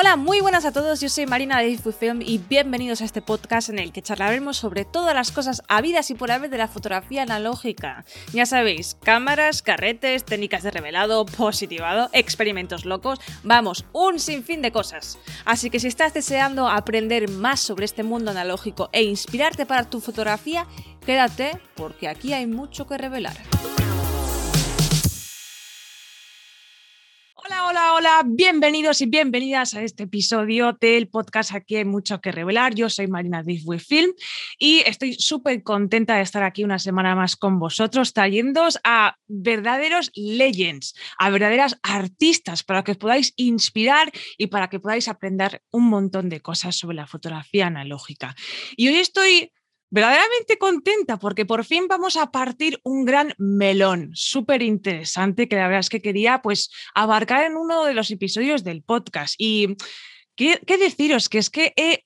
Hola, muy buenas a todos, yo soy Marina de Film y bienvenidos a este podcast en el que charlaremos sobre todas las cosas habidas y por haber de la fotografía analógica. Ya sabéis, cámaras, carretes, técnicas de revelado, positivado, experimentos locos, vamos, un sinfín de cosas. Así que si estás deseando aprender más sobre este mundo analógico e inspirarte para tu fotografía, quédate porque aquí hay mucho que revelar. Hola, hola, bienvenidos y bienvenidas a este episodio del podcast Aquí hay mucho que revelar. Yo soy Marina Diz Film y estoy súper contenta de estar aquí una semana más con vosotros, trayéndoos a verdaderos legends, a verdaderas artistas para que os podáis inspirar y para que podáis aprender un montón de cosas sobre la fotografía analógica. Y hoy estoy verdaderamente contenta porque por fin vamos a partir un gran melón súper interesante que la verdad es que quería pues abarcar en uno de los episodios del podcast. Y qué, deciros, que es que he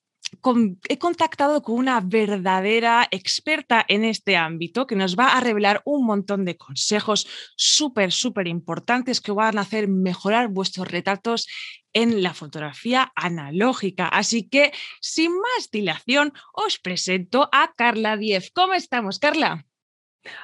he contactado con una verdadera experta en este ámbito que nos va a revelar un montón de consejos súper, súper importantes que van a hacer mejorar vuestros retratos en la fotografía analógica. Así que, sin más dilación, os presento a Carla Diez. ¿Cómo estamos, Carla?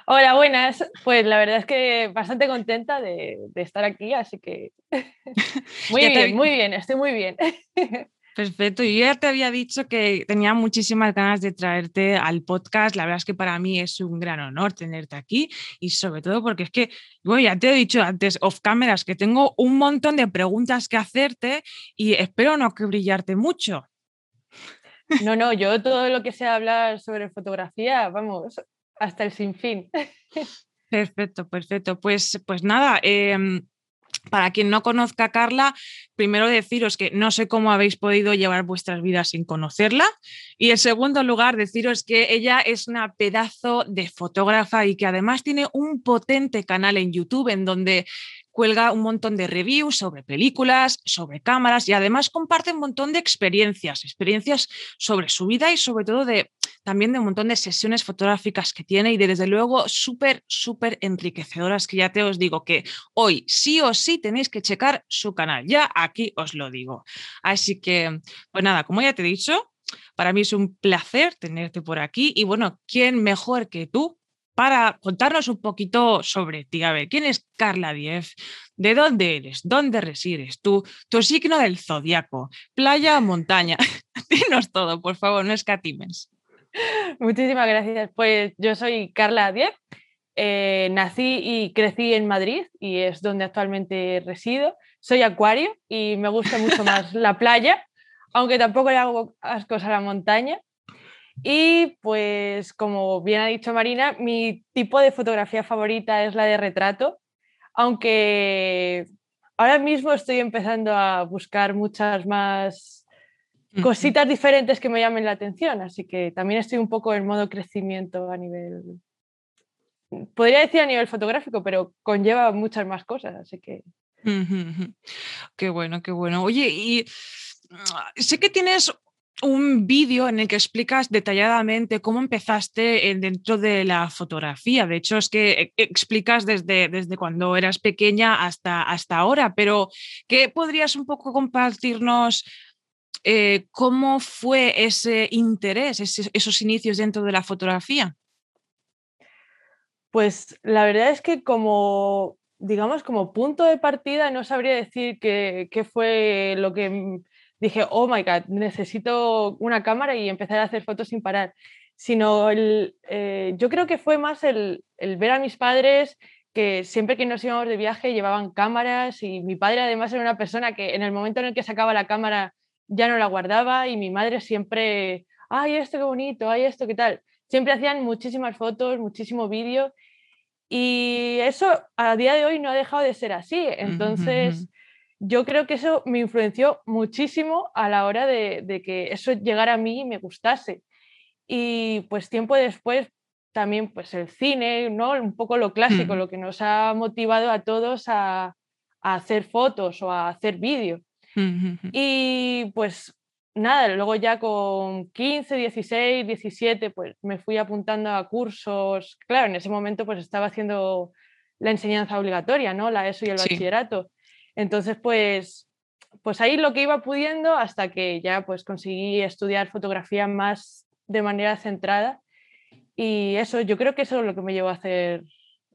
Hola, buenas. Pues la verdad es que bastante contenta de, estar aquí, así que muy bien, muy bien, estoy muy bien. Perfecto. Yo ya te había dicho que tenía muchísimas ganas de traerte al podcast. La verdad es que para mí es un gran honor tenerte aquí y sobre todo porque es que, bueno, ya te he dicho antes, off cameras, que tengo un montón de preguntas que hacerte y espero no que brillarte mucho. No, no, yo todo lo que sea hablar sobre fotografía, vamos, hasta el sinfín. Perfecto, perfecto. Pues, pues nada, em, para quien no conozca a Carla, primero deciros que no sé cómo habéis podido llevar vuestras vidas sin conocerla. Y en segundo lugar, deciros que ella es una pedazo de fotógrafa y que además tiene un potente canal en YouTube en donde cuelga un montón de reviews sobre películas, sobre cámaras y además comparte un montón de experiencias, experiencias sobre su vida y sobre todo de también de un montón de sesiones fotográficas que tiene y de, desde luego súper, súper enriquecedoras que ya te os digo que hoy sí o sí tenéis que checar su canal. Ya aquí os lo digo. Así que, pues nada, como ya te he dicho, para mí es un placer tenerte por aquí y bueno, ¿quién mejor que tú para contarnos un poquito sobre ti. A ver, ¿quién es Carla Diez? ¿De dónde eres? ¿Dónde resides? ¿Tu, tu signo del zodiaco? ¿Playa o montaña? Dinos todo, por favor, no escatimes. Muchísimas gracias. Pues yo soy Carla Diez. Eh, nací y crecí en Madrid y es donde actualmente resido. Soy acuario y me gusta mucho más la playa, aunque tampoco le hago ascos a la montaña. Y pues, como bien ha dicho Marina, mi tipo de fotografía favorita es la de retrato, aunque ahora mismo estoy empezando a buscar muchas más cositas diferentes que me llamen la atención, así que también estoy un poco en modo crecimiento a nivel, podría decir a nivel fotográfico, pero conlleva muchas más cosas, así que... Qué bueno, qué bueno. Oye, y ah, sé que tienes un vídeo en el que explicas detalladamente cómo empezaste dentro de la fotografía. De hecho, es que e, explicas desde, desde cuando eras pequeña hasta, hasta ahora, pero ¿qué podrías un poco compartirnos? Eh, ¿Cómo fue ese interés, esos inicios dentro de la fotografía? Pues la verdad es que como, digamos, como punto de partida no sabría decir qué fue lo que dije, oh my God, necesito una cámara y empezar a hacer fotos sin parar. Sino el, eh, yo creo que fue más el, el, ver a mis padres que siempre que nos íbamos de viaje llevaban cámaras y mi padre además era una persona que en el momento en el que sacaba la cámara ya no la guardaba y mi madre siempre, ay, esto qué bonito, ay, esto qué tal. Siempre hacían muchísimas fotos, muchísimo vídeo y eso a día de hoy no ha dejado de ser así. Entonces yo creo que eso me influenció muchísimo a la hora de, que eso llegara a mí y me gustase. Y pues tiempo después también pues el cine, ¿no? Un poco lo clásico, mm. lo que nos ha motivado a todos a, hacer fotos o a hacer vídeo. Y pues nada, luego ya con 15, 16, 17, pues me fui apuntando a cursos. Claro, en ese momento pues estaba haciendo la enseñanza obligatoria, ¿no? La ESO y el bachillerato. Entonces, pues, pues ahí lo que iba pudiendo hasta que ya pues conseguí estudiar fotografía más de manera centrada. Y eso, yo creo que eso es lo que me llevó a hacer,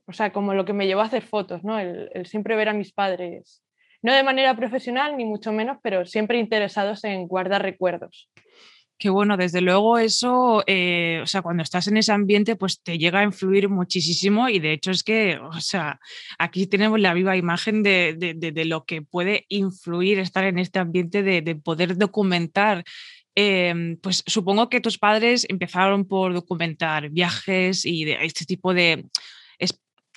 o sea, como lo que me llevó a hacer fotos, ¿no? El, el siempre ver a mis padres, no de manera profesional ni mucho menos, pero siempre interesados en guardar recuerdos. Qué bueno, desde luego eso, eh, o sea, cuando estás en ese ambiente, pues te llega a influir muchísimo y de hecho es que, o sea, aquí tenemos la viva imagen de, de, lo que puede influir estar en este ambiente de, poder documentar. Em, pues supongo que tus padres empezaron por documentar viajes y de este tipo de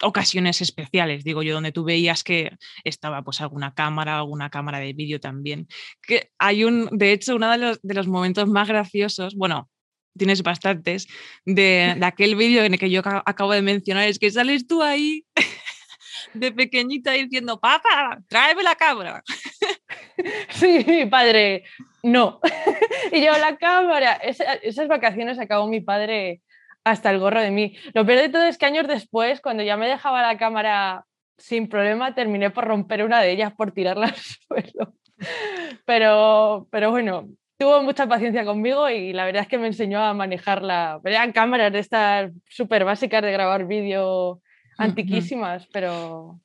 ocasiones especiales, digo yo, donde tú veías que estaba pues alguna cámara, alguna cámara de vídeo también. Que hay un, de hecho, uno de los, momentos más graciosos, bueno, tienes bastantes, de, aquel vídeo en el que yo acabo de mencionar, es que sales tú ahí de pequeñita diciendo, papá, tráeme la cámara. Sí, padre, no. y yo la cámara, esas vacaciones acabó mi padre hasta el gorro de mí. Lo peor de todo es que años después, cuando ya me dejaba la cámara sin problema, terminé por romper una de ellas, por tirarla al suelo. Pero, pero bueno, tuvo mucha paciencia conmigo y la verdad es que me enseñó a manejarla. Eran cámaras de estas súper básicas de grabar vídeo antiquísimas, pero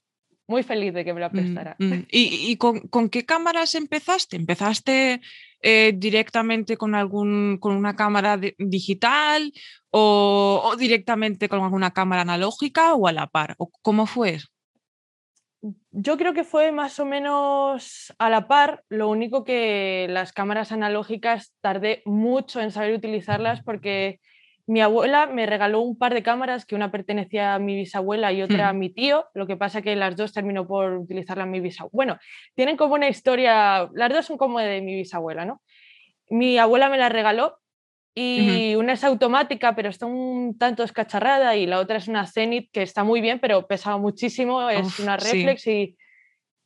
muy feliz de que me la mm, prestara. Mm. ¿Y, con, con, qué cámaras empezaste? ¿Empezaste eh, directamente con, algún, con una cámara digital o, directamente con alguna cámara analógica o a la par? ¿O ¿Cómo fue? Yo creo que fue más o menos a la par, lo único que las cámaras analógicas tardé mucho en saber utilizarlas porque mi abuela me regaló un par de cámaras, que una pertenecía a mi bisabuela y otra a hmm. mi tío, lo que pasa que las dos terminó por utilizarla mi bisabuela. Bueno, tienen como una historia, las dos son como de mi bisabuela, ¿no? Mi abuela me la regaló y una es automática, pero está un tanto escacharrada y la otra es una Zenith que está muy bien, pero pesaba muchísimo, es una reflex y,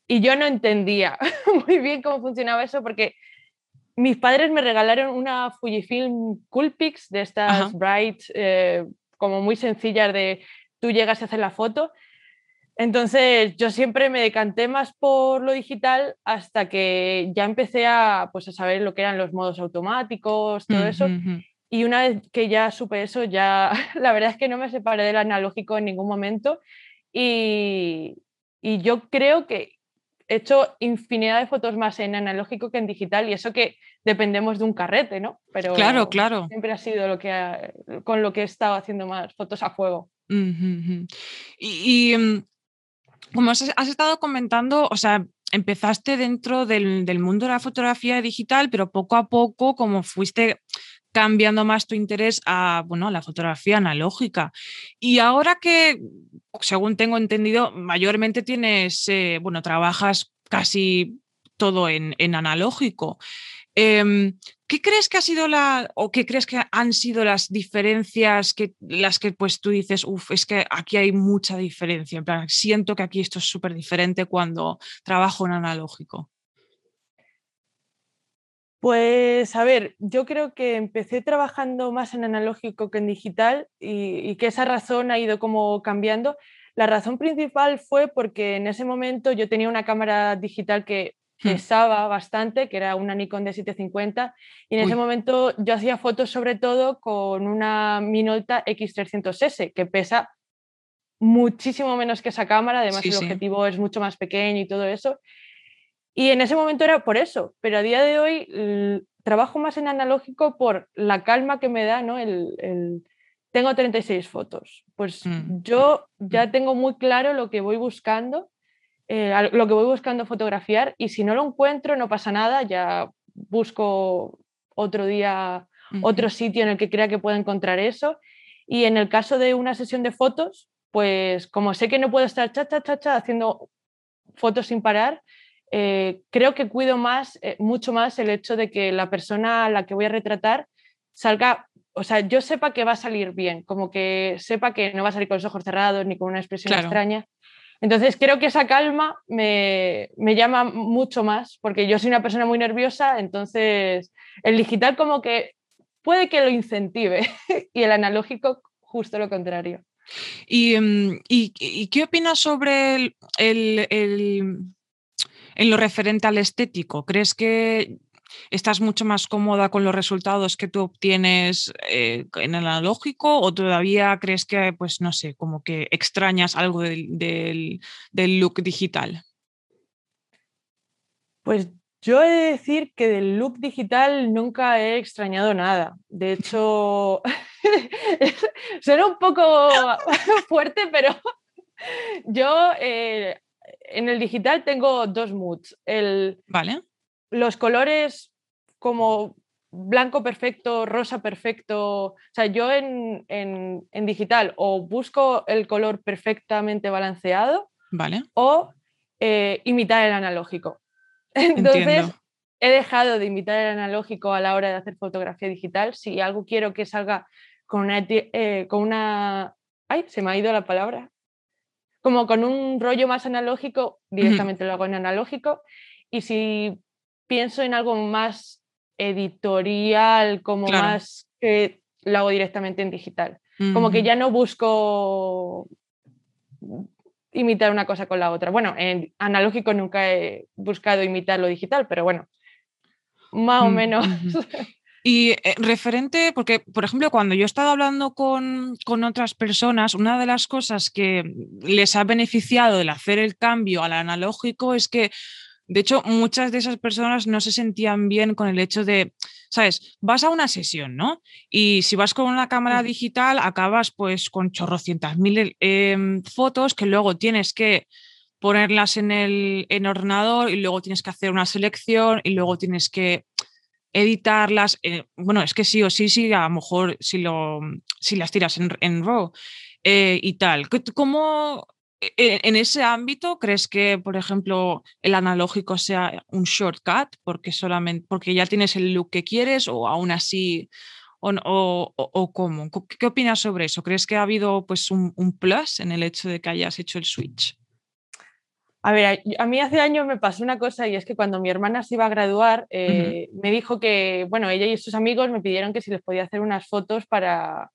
y yo no entendía muy bien cómo funcionaba eso porque mis padres me regalaron una Fujifilm Coolpix de estas bright, eh, como muy sencillas de tú llegas a hacer la foto. Entonces yo siempre me decanté más por lo digital hasta que ya empecé a, pues, a saber lo que eran los modos automáticos, todo eso. Y una vez que ya supe eso, ya la verdad es que no me separé del analógico en ningún momento. Y, y yo creo que, he hecho infinidad de fotos más en analógico que en digital y eso que dependemos de un carrete, ¿no? Pero claro, claro. siempre ha sido lo que con lo que he estado haciendo más fotos a fuego. Y, mm, como has, estado comentando, o sea, empezaste dentro del, del, mundo de la fotografía digital, pero poco a poco, como fuiste cambiando más tu interés a bueno, la fotografía analógica. Y ahora que, según tengo entendido, mayormente tienes, eh, bueno, trabajas casi todo en, analógico. Em, ¿Qué crees que ha sido la, o qué crees que han sido las diferencias que las que pues tú dices, uff, es que aquí hay mucha diferencia, en siento que aquí esto es súper diferente cuando trabajo en analógico? Pues a ver, yo creo que empecé trabajando más en analógico que en digital y, que esa razón ha ido como cambiando. La razón principal fue porque en ese momento yo tenía una cámara digital que hmm. pesaba bastante, que era una Nikon D750, y en ese momento yo hacía fotos sobre todo con una Minolta X300S, que pesa muchísimo menos que esa cámara, además el objetivo es mucho más pequeño y todo eso. Y en ese momento era por eso, pero a día de hoy trabajo más en analógico por la calma que me da, ¿no? El, tengo 36 fotos, pues mm. yo ya mm. tengo muy claro lo que voy buscando, eh, lo que voy buscando fotografiar y si no lo encuentro no pasa nada, ya busco otro día, otro sitio en el que crea que pueda encontrar eso. Y en el caso de una sesión de fotos, pues como sé que no puedo estar cha, cha, cha, cha haciendo fotos sin parar, eh, creo que cuido más, eh, mucho más el hecho de que la persona a la que voy a retratar salga, o sea, yo sepa que va a salir bien, como que sepa que no va a salir con los ojos cerrados ni con una expresión extraña. Entonces creo que esa calma me, me, llama mucho más, porque yo soy una persona muy nerviosa, entonces el digital como que puede que lo incentive y el analógico justo lo contrario. ¿Y, y, qué opinas sobre el En lo referente al estético, ¿crees que estás mucho más cómoda con los resultados que tú obtienes eh, en el analógico o todavía crees que, pues no sé, como que extrañas algo del, look digital? Pues yo he de decir que del look digital nunca he extrañado nada. De hecho, suena un poco fuerte, pero yo eh, en el digital tengo dos moods. El, vale los colores como blanco perfecto, rosa perfecto. O sea, yo en, digital o busco el color perfectamente balanceado vale. o eh, imitar el analógico. Entonces, he dejado de imitar el analógico a la hora de hacer fotografía digital. Si algo quiero que salga con una... Eh, con una... ¡Ay! Se me ha ido la palabra. Como con un rollo más analógico, directamente lo hago en analógico. Y si pienso en algo más editorial, como más que lo hago directamente en digital. Como que ya no busco imitar una cosa con la otra. Bueno, en analógico nunca he buscado imitar lo digital, pero bueno, más o menos. Y eh, referente, porque por ejemplo, cuando yo he estado hablando con, con, otras personas, una de las cosas que les ha beneficiado del hacer el cambio al analógico es que de hecho, muchas de esas personas no se sentían bien con el hecho de, sabes, vas a una sesión, ¿no? Y si vas con una cámara digital, acabas pues con chorrocientas mil em, fotos que luego tienes que ponerlas en el en ordenador y luego tienes que hacer una selección y luego tienes que editarlas. Eh, bueno, es que sí o sí, sí, a lo mejor si, lo, si las tiras en, en RAW eh, y tal. ¿Cómo, en ese ámbito, ¿crees que, por ejemplo, el analógico sea un shortcut porque solamente porque ya tienes el look que quieres o aún así o, o, cómo? ¿Qué opinas sobre eso? ¿Crees que ha habido pues un, plus en el hecho de que hayas hecho el switch? A ver, a, mí hace años me pasó una cosa y es que cuando mi hermana se iba a graduar, eh, me dijo que, bueno, ella y sus amigos me pidieron que si les podía hacer unas fotos para,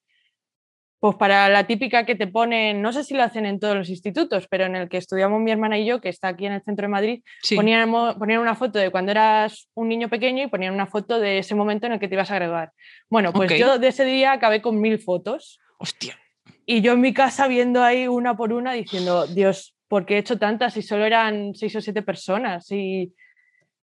pues para la típica que te ponen, no sé si lo hacen en todos los institutos, pero en el que estudiamos mi hermana y yo, que está aquí en el centro de Madrid, ponían, una foto de cuando eras un niño pequeño y ponían una foto de ese momento en el que te ibas a graduar. Bueno, pues yo de ese día acabé con mil fotos. Hostia. Y yo en mi casa viendo ahí una por una diciendo, Dios, ¿por qué he hecho tantas si solo eran seis o siete personas? Y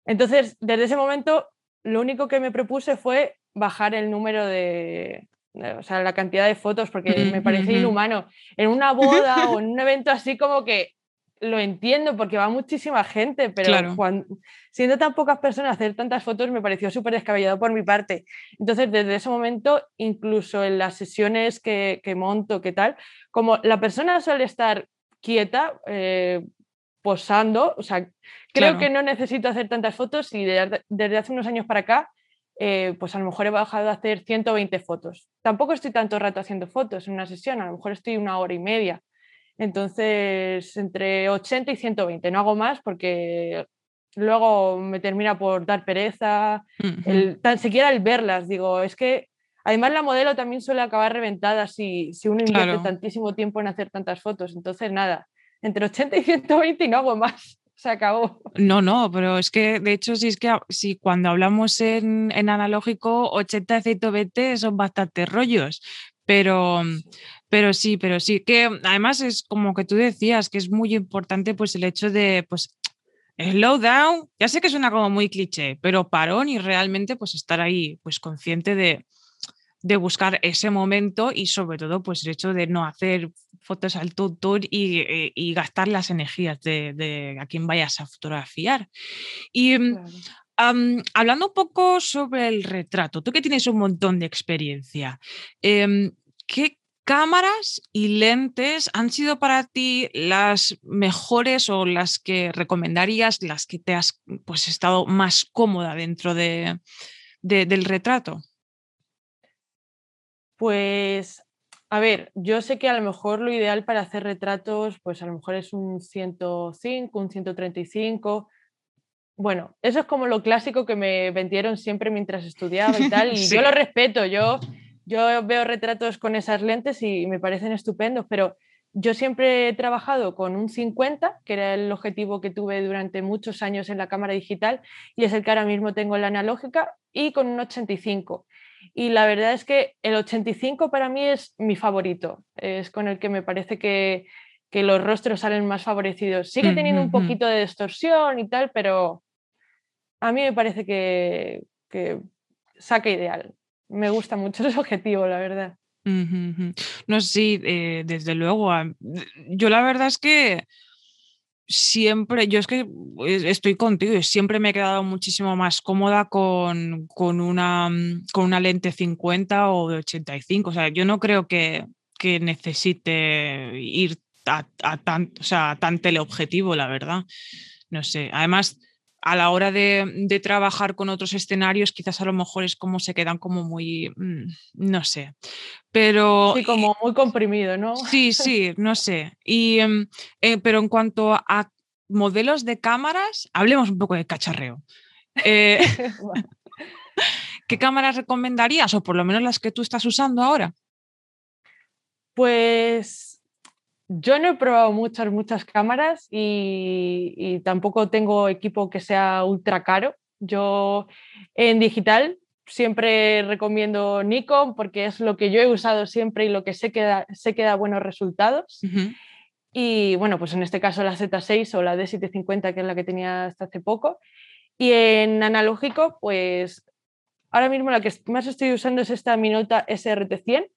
entonces, desde ese momento, lo único que me propuse fue bajar el número de, o sea, la cantidad de fotos, porque me parece inhumano. En una boda o en un evento así como que lo entiendo porque va muchísima gente, pero siendo tan pocas personas hacer tantas fotos me pareció súper descabellado por mi parte. Entonces, desde ese momento, incluso en las sesiones que, que monto, que tal, como la persona suele estar quieta, eh, posando, o sea, creo que no necesito hacer tantas fotos y desde hace unos años para acá eh, pues a lo mejor he bajado a hacer 120 fotos. Tampoco estoy tanto rato haciendo fotos en una sesión, a lo mejor estoy una hora y media. Entonces, entre 80 y 120, no hago más porque luego me termina por dar pereza, tan siquiera el verlas, digo, es que además la modelo también suele acabar reventada si, si uno invierte tantísimo tiempo en hacer tantas fotos, entonces nada, entre 80 y 120 y no hago más se acabó. No, no, pero es que de hecho, si es que si cuando hablamos en, analógico, 80 120 son bastantes rollos. Pero, pero sí, pero sí, que además es como que tú decías que es muy importante pues el hecho de pues slow down, ya sé que suena como muy cliché, pero parón y realmente pues estar ahí pues consciente de, de buscar ese momento y sobre todo pues el hecho de no hacer fotos al tutor y, eh, y gastar las energías de, a quien vayas a fotografiar. Y mm, hablando un poco sobre el retrato, tú que tienes un montón de experiencia, em, ¿qué cámaras y lentes han sido para ti las mejores o las que recomendarías, las que te has pues, estado más cómoda dentro de, del retrato? Pues, a ver, yo sé que a lo mejor lo ideal para hacer retratos, pues a lo mejor es un 105, un 135. Bueno, eso es como lo clásico que me vendieron siempre mientras estudiaba y tal, y yo lo respeto, yo, yo veo retratos con esas lentes y me parecen estupendos, pero yo siempre he trabajado con un 50, que era el objetivo que tuve durante muchos años en la cámara digital y es el que ahora mismo tengo en la analógica, y con un 85. Y la verdad es que el 85 para mí es mi favorito, es con el que me parece que, los rostros salen más favorecidos. Sigue teniendo un poquito de distorsión y tal, pero a mí me parece que, que saca ideal. Me gusta mucho ese objetivo, la verdad. No sí, eh, desde luego. Yo la verdad es que siempre, yo es que estoy contigo siempre me he quedado muchísimo más cómoda con, una, mm, con una lente 50 o de 85. O sea, yo no creo que, que necesite ir a, tan, o sea, tan teleobjetivo, la verdad. No sé. Además, a la hora de, trabajar con otros escenarios, quizás a lo mejor es como se quedan como muy, mm, no sé, pero... Sí, como muy comprimido, ¿no? Sí, sí, no sé. Y, em, eh, pero en cuanto a modelos de cámaras, hablemos un poco de cacharreo. Eh, ¿Qué cámaras recomendarías o por lo menos las que tú estás usando ahora? Pues yo no he probado muchas, muchas cámaras y, tampoco tengo equipo que sea ultra caro. Yo en digital siempre recomiendo Nikon porque es lo que yo he usado siempre y lo que sé que da, sé que da buenos resultados. Y bueno, pues en este caso la Z6 o la D750, que es la que tenía hasta hace poco. Y en analógico, pues ahora mismo la que más estoy usando es esta Minolta SRT100,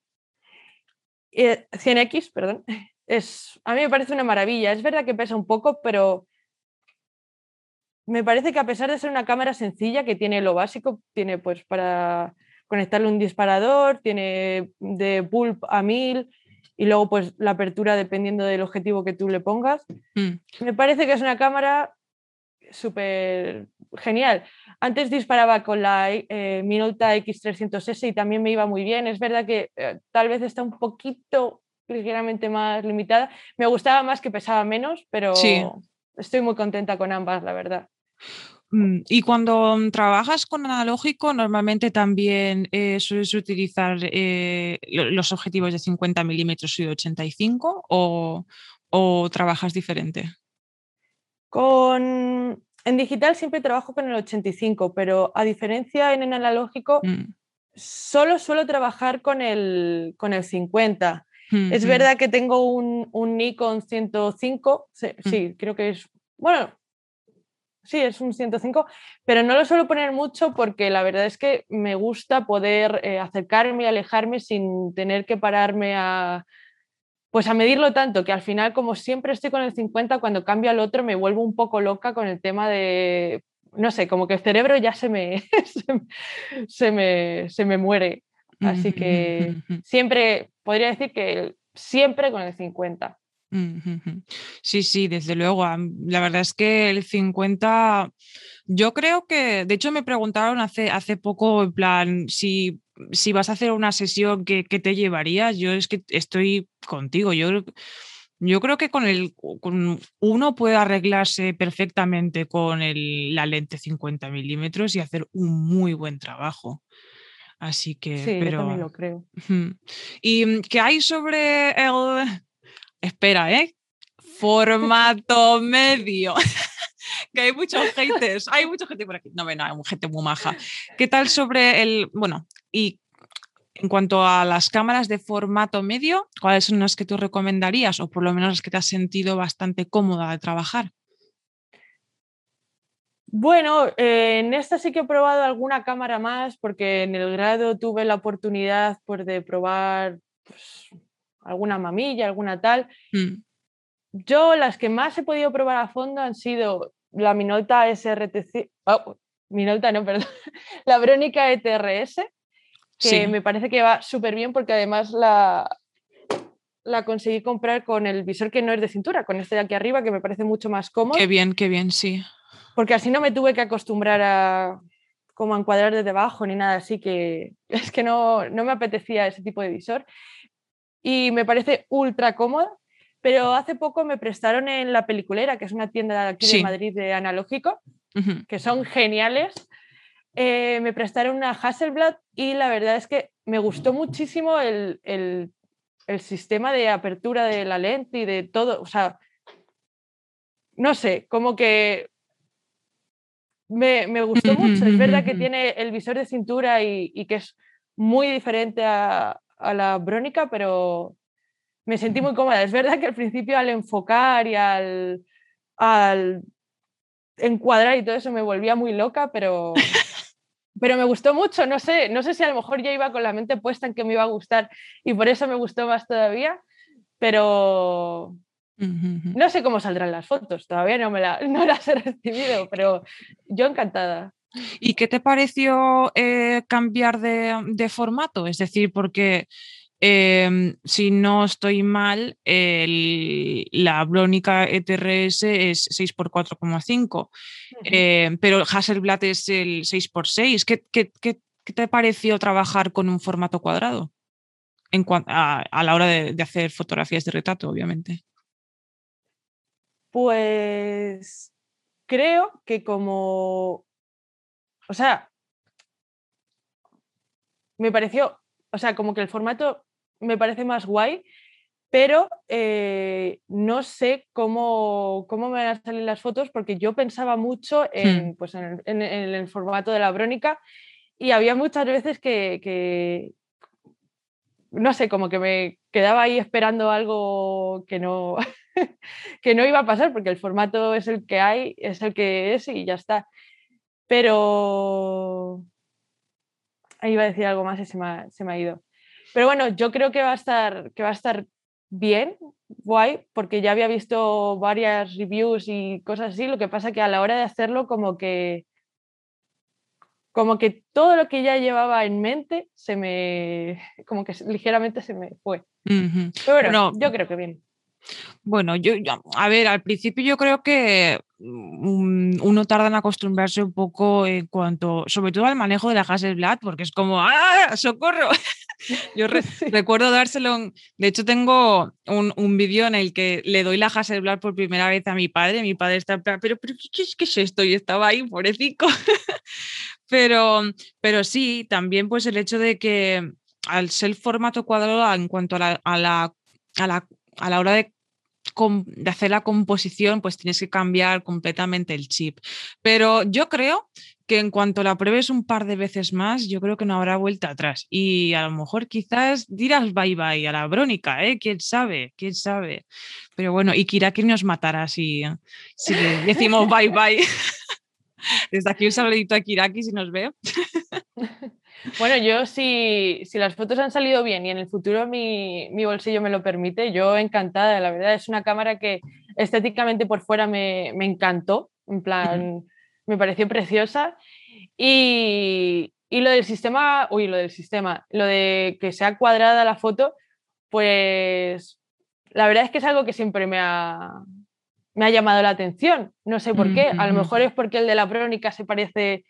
100X, eh, perdón, es, a mí me parece una maravilla. Es verdad que pesa un poco, pero me parece que a pesar de ser una cámara sencilla, que tiene lo básico, tiene pues para conectarle un disparador, tiene de bulb a 1000 y luego pues la apertura dependiendo del objetivo que tú le pongas. Mm. Me parece que es una cámara súper genial. Antes disparaba con la eh, Minolta X300S y también me iba muy bien. Es verdad que eh, tal vez está un poquito ligeramente más limitada. Me gustaba más que pesaba menos, pero estoy muy contenta con ambas, la verdad. Mm, y cuando trabajas con analógico, normalmente también eh, sueles utilizar eh, los objetivos de 50 milímetros y de 85 o, o, trabajas diferente? Con... En digital siempre trabajo con el 85, pero a diferencia en el analógico, mm. solo suelo trabajar con el, con el 50. Es verdad que tengo un, un Nikon 105, mm. sí, creo que es, bueno, sí, es un 105, pero no lo suelo poner mucho porque la verdad es que me gusta poder eh, acercarme y alejarme sin tener que pararme a, pues a medirlo tanto, que al final como siempre estoy con el 50, cuando cambio al otro me vuelvo un poco loca con el tema de, no sé, como que el cerebro ya se me, se, me, se me muere. Así que siempre, podría decir que siempre con el 50. Sí, sí, desde luego. La verdad es que el 50, yo creo que, de hecho me preguntaron hace, hace poco, en plan, si, si vas a hacer una sesión, ¿qué, te llevarías? Yo es que estoy contigo. Yo, yo creo que con el con uno puede arreglarse perfectamente con la lente 50 milímetros y hacer un muy buen trabajo. Así que, sí, pero... yo también lo creo. ¿Y mm, qué hay sobre el... Espera, ¿eh? Formato medio. que hay muchos haters, hay mucha gente por aquí. No, ven, hay gente muy maja. ¿Qué tal sobre el, bueno, y en cuanto a las cámaras de formato medio, cuáles son las que tú recomendarías o por lo menos las que te has sentido bastante cómoda de trabajar? Bueno, eh, en esta sí que he probado alguna cámara más porque en el grado tuve la oportunidad pues, de probar pues, alguna mamilla, alguna tal. Mm. Yo las que más he podido probar a fondo han sido la Minolta SRTC, oh, Minolta no, perdón, la Brónica ETRS, que me parece que va súper bien porque además la, la conseguí comprar con el visor que no es de cintura, con este de aquí arriba que me parece mucho más cómodo. Qué bien, qué bien, sí porque así no me tuve que acostumbrar a como a encuadrar desde abajo ni nada así que es que no, no me apetecía ese tipo de visor. Y me parece ultra cómodo pero hace poco me prestaron en La Peliculera, que es una tienda aquí de Madrid de analógico, que son geniales. Eh, me prestaron una Hasselblad y la verdad es que me gustó muchísimo el, el, el sistema de apertura de la lente y de todo, o sea, no sé, como que me, gustó mucho. Es verdad que tiene el visor de cintura y, que es muy diferente a, la brónica, pero me sentí muy cómoda. Es verdad que al principio al enfocar y al, al encuadrar y todo eso me volvía muy loca, pero, pero me gustó mucho. No sé, no sé si a lo mejor ya iba con la mente puesta en que me iba a gustar y por eso me gustó más todavía, pero no sé cómo saldrán las fotos, todavía no, me no las he recibido, pero yo encantada. ¿Y qué te pareció eh, cambiar de, formato? Es decir, porque em, si no estoy mal, la Brónica ETRS es 6x4,5, em, pero Hasselblad es el 6x6. ¿Qué, te pareció trabajar con un formato cuadrado? En a, a, la hora de hacer fotografías de retrato, obviamente. Pues creo que como, o sea, me pareció, o sea, como que el formato me parece más guay, pero eh, no sé cómo, cómo, me van a salir las fotos porque yo pensaba mucho hmm. en, pues en, el, formato de la brónica y había muchas veces que, no sé, como que me quedaba ahí esperando algo que no, que no iba a pasar porque el formato es el que hay, es el que es y ya está. Pero ahí iba a decir algo más y se me, ha, se me ha ido. Pero bueno, yo creo que va a estar, que va a estar bien, guay, porque ya había visto varias reviews y cosas así. Lo que pasa que a la hora de hacerlo, como que como que todo lo que ya llevaba en mente se me, como que ligeramente se me fue. Pero bueno, yo creo que bien. Bueno, yo, a ver, al principio yo creo que mm, uno tarda en acostumbrarse un poco en cuanto, sobre todo al manejo de la Hasselblad, porque es como, ¡ah, socorro! Yo recuerdo dárselo, de hecho tengo un, vídeo en el que le doy la Hasselblad por primera vez a mi padre, mi padre está, pero, pero ¿qué, qué es esto? Y estaba ahí, pobrecito. Pero, pero sí, también pues el hecho de que al ser formato cuadrado en cuanto a la, a la, a la, a la hora de de hacer la composición, pues tienes que cambiar completamente el chip. Pero yo creo que en cuanto la pruebes un par de veces más, yo creo que no habrá vuelta atrás. Y a lo mejor quizás dirás bye bye a la Brónica, ¿eh? ¿Quién sabe? ¿Quién sabe? Pero bueno, y Kiraki nos matará si, si decimos bye bye. Desde aquí un saludito a Kiraki si nos ve. Bueno, yo si, si, las fotos han salido bien y en el futuro mi, mi, bolsillo me lo permite, yo encantada, la verdad es una cámara que estéticamente por fuera me, me encantó, en plan, me pareció preciosa y, y, lo del sistema, uy, lo del sistema, lo de que sea cuadrada la foto, pues la verdad es que es algo que siempre me ha, me ha llamado la atención. No sé por qué. A lo mejor es porque el de la crónica se parece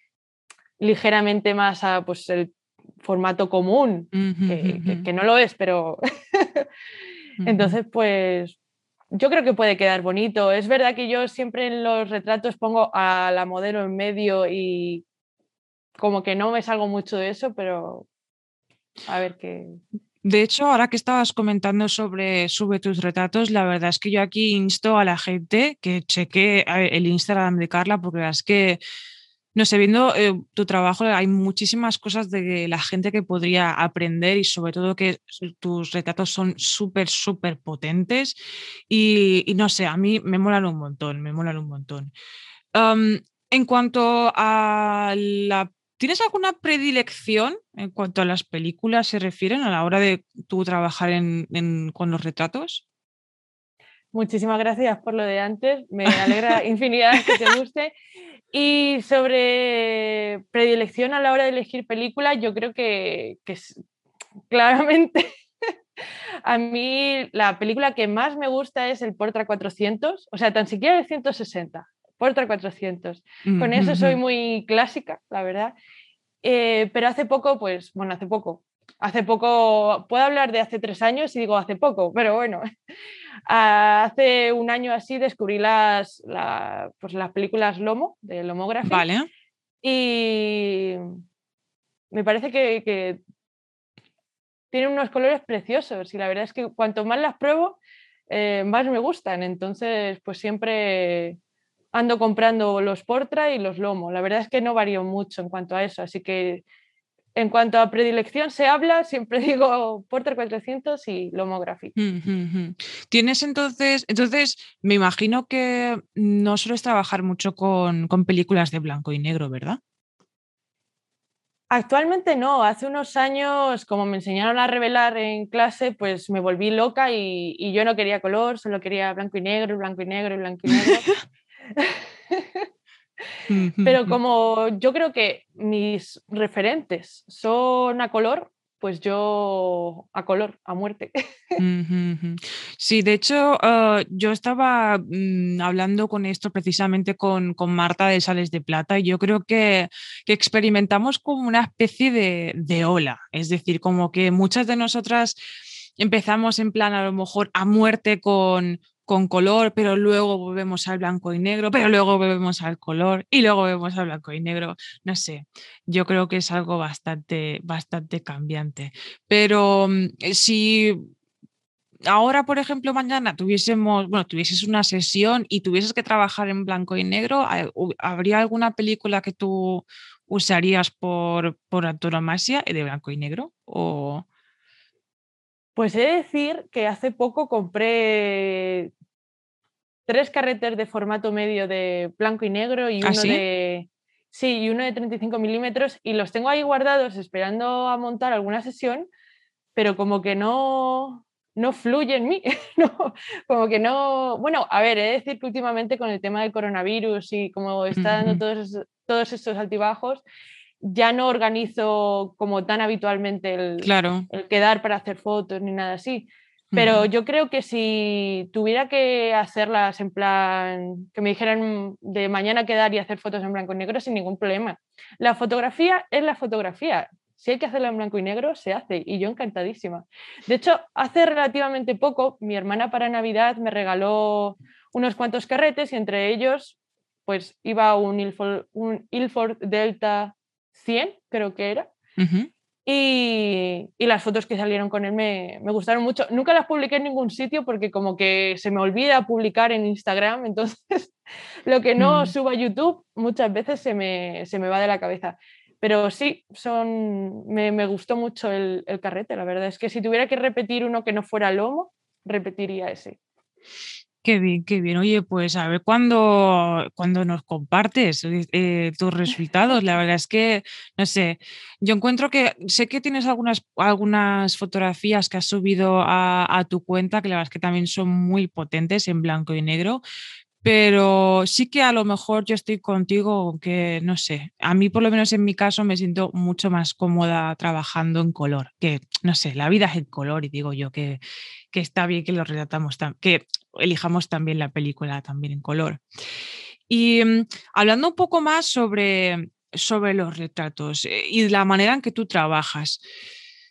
ligeramente más a pues, el formato común, que, no lo es, pero entonces pues yo creo que puede quedar bonito. Es verdad que yo siempre en los retratos pongo a la modelo en medio y como que no me salgo mucho de eso, pero a ver qué. De hecho, ahora que estabas comentando sobre sube tus retratos, la verdad es que yo aquí insto a la gente que cheque el Instagram de Carla, porque es que, no sé, viendo eh, tu trabajo hay muchísimas cosas de la gente que podría aprender y sobre todo que tus retratos son súper, súper potentes y, no sé, a mí me molan un montón, me molan un montón. en cuanto a la ¿Tienes alguna predilección en cuanto a las películas se refieren a la hora de tú trabajar con los retratos? Muchísimas gracias por lo de antes. Me alegra infinidad que te guste. Y sobre predilección a la hora de elegir películas, yo creo que, que claramente a mí la película que más me gusta es el Portra 400, o sea, tan siquiera el 160. Portra 400. Con eso soy muy clásica, la verdad. Eh, pero hace poco, pues, bueno, hace poco, hace poco, puedo hablar de hace tres años y digo hace poco, pero bueno, hace un año así descubrí las, pues las películas Lomo, de Lomography. Vale. Y me parece que, tienen unos colores preciosos y la verdad es que cuanto más las pruebo, eh, más me gustan. Entonces, pues siempre ando comprando los Portra y los Lomo. La verdad es que no varío mucho en cuanto a eso, así que en cuanto a predilección se habla, siempre digo Porter 400 y Lomography. Tienes entonces, entonces me imagino que no sueles trabajar mucho con, películas de blanco y negro, ¿verdad? Actualmente no, hace unos años, como me enseñaron a revelar en clase, pues me volví loca y, y yo no quería color, solo quería blanco y negro, blanco y negro, y blanco y negro. Pero como yo creo que mis referentes son a color, pues yo a color, a muerte. Sí, de hecho, ah, yo estaba mm, hablando con esto precisamente con, Marta de Sales de Plata y yo creo que, experimentamos como una especie de, de, ola, es decir, como que muchas de nosotras empezamos en plan a lo mejor a muerte con, con color, pero luego volvemos al blanco y negro, pero luego volvemos al color y luego volvemos al blanco y negro. No sé, yo creo que es algo bastante, bastante cambiante. Pero mm, eh, si ahora, por ejemplo, mañana tuviésemos, bueno, tuvieses una sesión y tuvieses que trabajar en blanco y negro, ¿habría alguna película que tú usarías por, por antonomasia de blanco y negro? Pues he de decir que hace poco compré tres carretes de formato medio de blanco y negro y ¿Ah, uno de. Sí, y uno de 35 milímetros y los tengo ahí guardados esperando a montar alguna sesión, pero como que no, no fluye en mí, no, como que no, bueno, a ver, he de decir que últimamente con el tema del coronavirus y como está dando todos, todos estos altibajos, ya no organizo como tan habitualmente el, claro. el quedar para hacer fotos ni nada así. Pero yo creo que si tuviera que hacerlas en plan, que me dijeran de mañana quedar y hacer fotos en blanco y negro sin ningún problema. La fotografía es la fotografía. Si hay que hacerla en blanco y negro, se hace. Y yo encantadísima. De hecho, hace relativamente poco, mi hermana para Navidad me regaló unos cuantos carretes y entre ellos, pues iba un Ilford, un Ilford Delta 100, creo que era. Y, las fotos que salieron con él me, gustaron mucho. Nunca las publiqué en ningún sitio porque como que se me olvida publicar en Instagram, entonces lo que no mm. subo a YouTube muchas veces se me, va de la cabeza. Pero sí, son, me, gustó mucho el, el, carrete, la verdad es que si tuviera que repetir uno que no fuera lomo, repetiría ese. Qué bien, qué bien. Oye, pues a ver cuándo, cuando nos compartes eh, eh, tus resultados. La verdad es que, no sé, yo encuentro que sé que tienes algunas, algunas fotografías que has subido a, a tu cuenta, que la verdad es que también son muy potentes en blanco y negro, pero sí que a lo mejor yo estoy contigo, que no sé, a mí por lo menos en mi caso me siento mucho más cómoda trabajando en color, que no sé, la vida es en color y digo yo que, que está bien que lo retratamos, que elijamos también la película también en color. Y mm, hablando un poco más sobre, sobre los retratos eh, y la manera en que tú trabajas.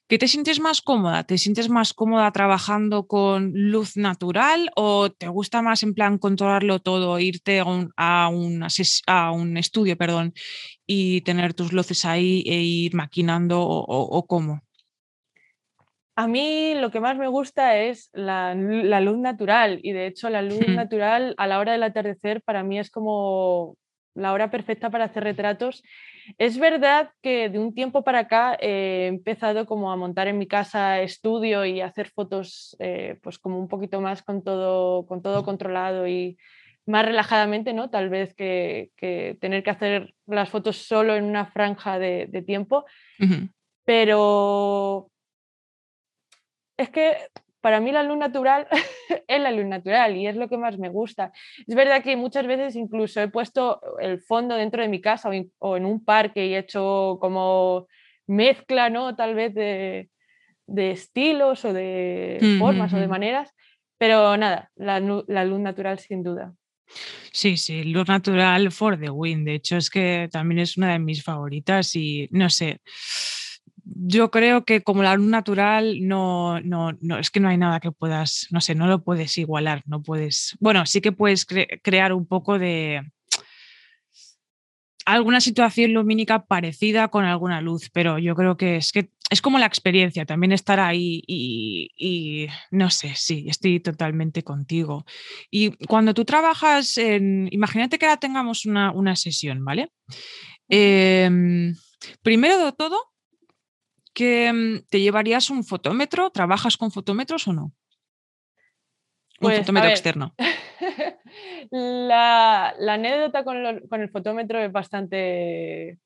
¿Qué te sientes más cómoda? ¿Te sientes más cómoda trabajando con luz natural o te gusta más en plan controlarlo todo, irte a un, a un, estudio perdón, y tener tus luces ahí e ir maquinando o, cómo? A mí lo que más me gusta es la, la luz natural y de hecho la luz natural a la hora del atardecer para mí es como la hora perfecta para hacer retratos es verdad que de un tiempo para acá he empezado como a montar en mi casa estudio y hacer fotos eh, pues como un poquito más con todo, con todo controlado y más relajadamente, ¿no? Tal vez que, tener que hacer las fotos solo en una franja de, tiempo. Pero es que para mí la luz natural es la luz natural y es lo que más me gusta. Es verdad que muchas veces incluso he puesto el fondo dentro de mi casa o, en un parque y he hecho como mezcla, ¿no? Tal vez de, estilos o de formas o de maneras, pero nada, la, la luz natural sin duda. Sí, sí, luz natural for the win. De hecho, es que también es una de mis favoritas y no sé yo creo que como la luz natural no, no, no, es que no hay nada que puedas, no sé, no lo puedes igualar, no puedes, bueno, sí que puedes crear un poco de, alguna situación lumínica parecida con alguna luz, pero yo creo que es que es como la experiencia, también estar ahí y, no sé, sí, estoy totalmente contigo. Y cuando tú trabajas en, imagínate que ahora tengamos una, sesión, ¿vale? Em, primero de todo, que mm, te llevarías un fotómetro, ¿trabajas con fotómetros o no? un pues, fotómetro externo. la, anécdota con, el fotómetro es bastante...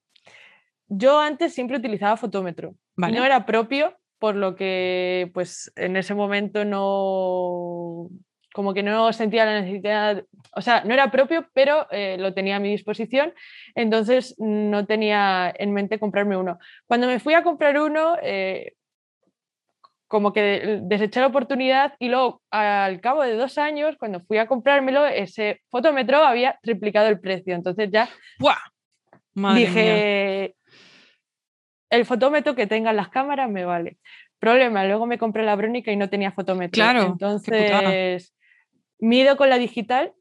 Yo antes siempre utilizaba fotómetro. No era propio, por lo que pues en ese momento no como que no sentía la necesidad, o sea, no era propio, pero eh, lo tenía a mi disposición, entonces no tenía en mente comprarme uno. Cuando me fui a comprar uno, eh, como que deseché la oportunidad y luego al cabo de dos años, cuando fui a comprármelo, ese fotómetro había triplicado el precio. Entonces ya dije, el fotómetro que tengan las cámaras me vale. Problema, luego me compré la Brónica y no tenía fotómetro. Claro. Entonces, mido con la digital,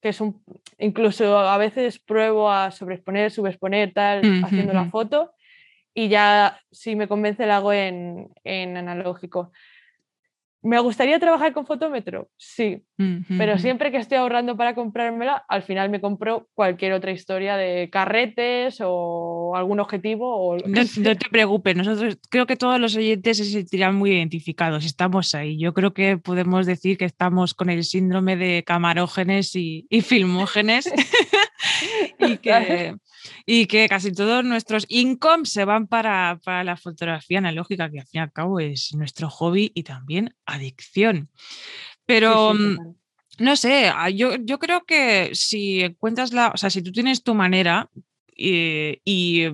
que es un, incluso a veces pruebo a sobreexponer, subexponer, tal, haciendo la foto y ya si me convence la hago en, analógico. ¿Me gustaría trabajar con fotómetro? Sí, pero siempre que estoy ahorrando para comprármela, al final me compro cualquier otra historia de carretes o algún objetivo. O... No, no, te preocupes, nosotros creo que todos los oyentes se sentirán muy identificados, estamos ahí. Yo creo que podemos decir que estamos con el síndrome de camarógenes y, y filmógenes y que y que casi todos nuestros incomes se van para, la fotografía analógica, que al fin y al cabo es nuestro hobby y también adicción. Pero... Mm, no sé, ah, yo, yo, creo que si encuentras la, o sea, si tú tienes tu manera eh, y,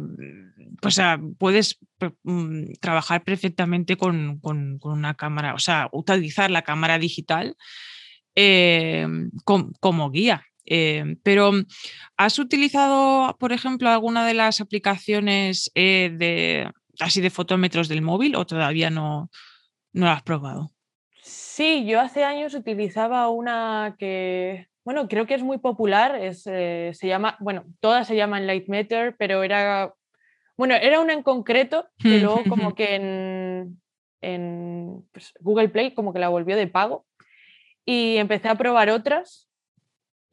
pues, puedes mm, trabajar perfectamente con, una cámara, o sea, utilizar la cámara digital eh, como guía. Eh, pero, ¿has utilizado, por ejemplo, alguna de las aplicaciones eh, de, así de fotómetros del móvil o todavía no, no has probado? Sí, yo hace años utilizaba una que, bueno, creo que es muy popular, es, eh, se llama, bueno, todas se llaman Lightmeter, pero era, bueno, era una en concreto que luego como que en, en pues, Google Play como que la volvió de pago y empecé a probar otras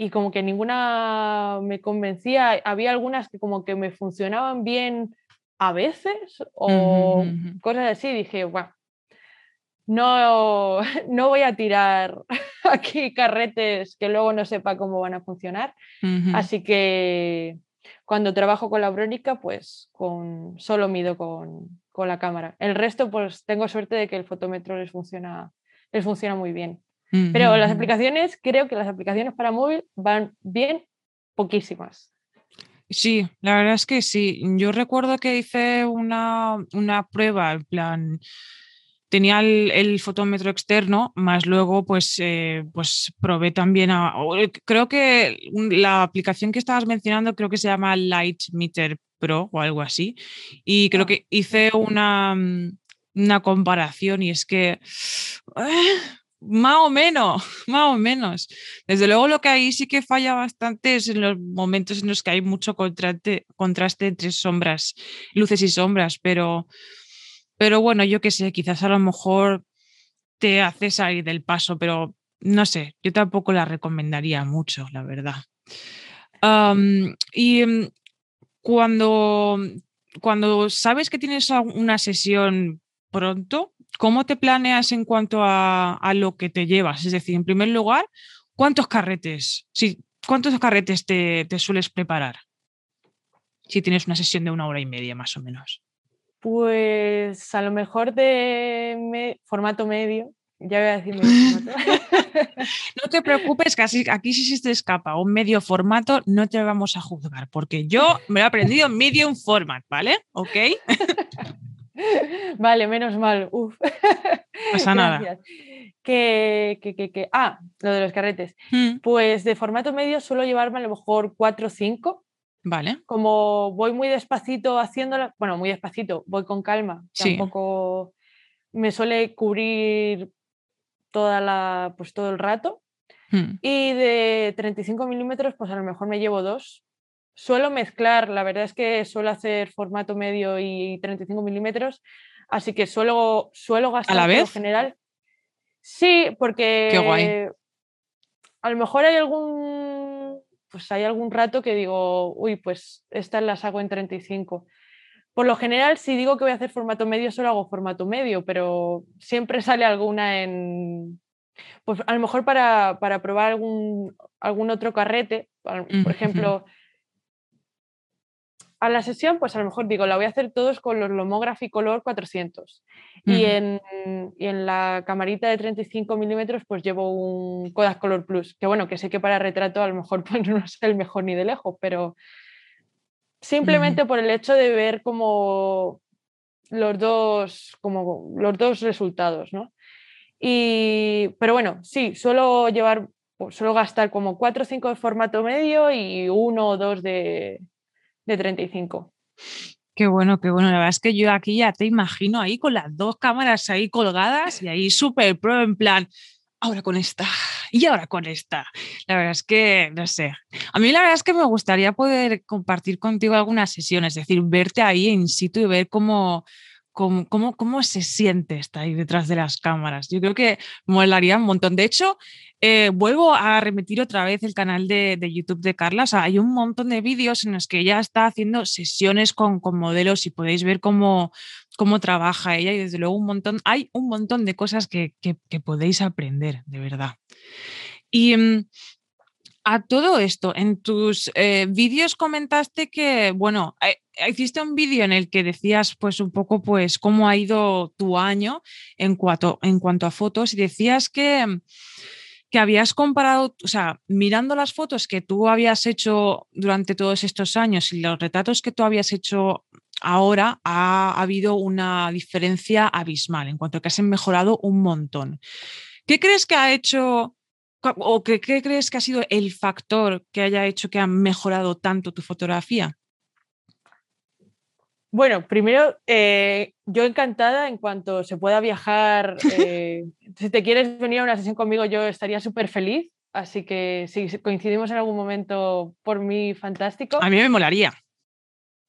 y como que ninguna me convencía. Había algunas que como que me funcionaban bien a veces o cosas así. Dije, bueno, no, no voy a tirar aquí carretes que luego no sepa cómo van a funcionar. Así que cuando trabajo con la brónica, pues con, solo mido con, con, la cámara. El resto, pues tengo suerte de que el fotómetro les funciona, les funciona muy bien. Pero las aplicaciones, creo que las aplicaciones para móvil van bien poquísimas. Sí, la verdad es que sí. Yo recuerdo que hice una, prueba, en plan, tenía el, fotómetro externo, más luego pues, eh, pues probé también a, creo que la aplicación que estabas mencionando creo que se llama Light Meter Pro o algo así, y creo que hice una, una comparación y es que... más o menos, más o menos. Desde luego lo que ahí sí que falla bastante es en los momentos en los que hay mucho contraste, contraste entre sombras, luces y sombras, pero, pero bueno, yo qué sé, quizás a lo mejor te hace salir del paso, pero no sé, yo tampoco la recomendaría mucho, la verdad. y mm, cuando, cuando sabes que tienes una sesión pronto, ¿cómo te planeas en cuanto a, lo que te llevas? Es decir, en primer lugar, ¿cuántos carretes? ¿Cuántos carretes te, sueles preparar? Si tienes una sesión de una hora y media más o menos. Pues a lo mejor de formato medio. Ya voy a decir medio no te preocupes, que aquí si se te escapa un medio formato, no te vamos a juzgar, porque yo me lo he aprendido medium format, ¿vale? ¿Ok? Vale, menos mal. Uf. Pasa nada. Que, que, ah, lo de los carretes. Hmm. Pues de formato medio suelo llevarme a lo mejor 4 o 5. Vale. Como voy muy despacito haciéndola, bueno, muy despacito, voy con calma. Tampoco me suele cubrir toda la, pues todo el rato. Hmm. Y de 35 milímetros, pues a lo mejor me llevo dos suelo mezclar, la verdad es que suelo hacer formato medio y 35 milímetros, así que suelo, suelo gastar ¿A la vez? en general. Sí, porque a lo mejor hay algún, pues hay algún rato que digo, uy, pues estas las hago en 35. Por lo general, si digo que voy a hacer formato medio, solo hago formato medio, pero siempre sale alguna en, pues a lo mejor para, para probar algún, algún otro carrete, por ejemplo, a la sesión, pues a lo mejor digo, la voy a hacer todos con los Lomography Color 400. y, en, y, en, la camarita de 35 milímetros, pues llevo un Kodak Color Plus, que bueno, que sé que para retrato a lo mejor pues, no es el mejor ni de lejos, pero simplemente por el hecho de ver como los dos, como los dos resultados, ¿no? Y, pero bueno, sí, suelo llevar, suelo gastar como 4 o 5 de formato medio y uno o dos de, de 35. Qué bueno, qué bueno. La verdad es que yo aquí ya te imagino ahí con las dos cámaras ahí colgadas y ahí súper pro en plan, ahora con esta y ahora con esta. La verdad es que, no sé, a mí la verdad es que me gustaría poder compartir contigo algunas sesiones, es decir, verte ahí in situ y ver cómo, cómo, cómo, cómo se siente estar ahí detrás de las cámaras. Yo creo que molaría un montón. De hecho, eh, vuelvo a remitir otra vez el canal de, de YouTube de Carla. O sea, hay un montón de vídeos en los que ella está haciendo sesiones con, con modelos y podéis ver cómo, cómo trabaja ella y desde luego un montón, hay un montón de cosas que, que, que podéis aprender, de verdad. Y mm, a todo esto, en tus eh, vídeos comentaste que, bueno, eh, hiciste un vídeo en el que decías pues un poco pues cómo ha ido tu año en cuanto, a fotos y decías que mm, que habías comparado, o sea, mirando las fotos que tú habías hecho durante todos estos años y los retratos que tú habías hecho ahora, ha, habido una diferencia abismal en cuanto a que has mejorado un montón. ¿Qué crees que ha hecho o qué, qué crees que ha sido el factor que haya hecho que ha mejorado tanto tu fotografía? Bueno, primero, eh, yo encantada en cuanto se pueda viajar. Eh, si te quieres venir a una sesión conmigo, yo estaría súper feliz. Así que si coincidimos en algún momento, por mí, fantástico. A mí me molaría.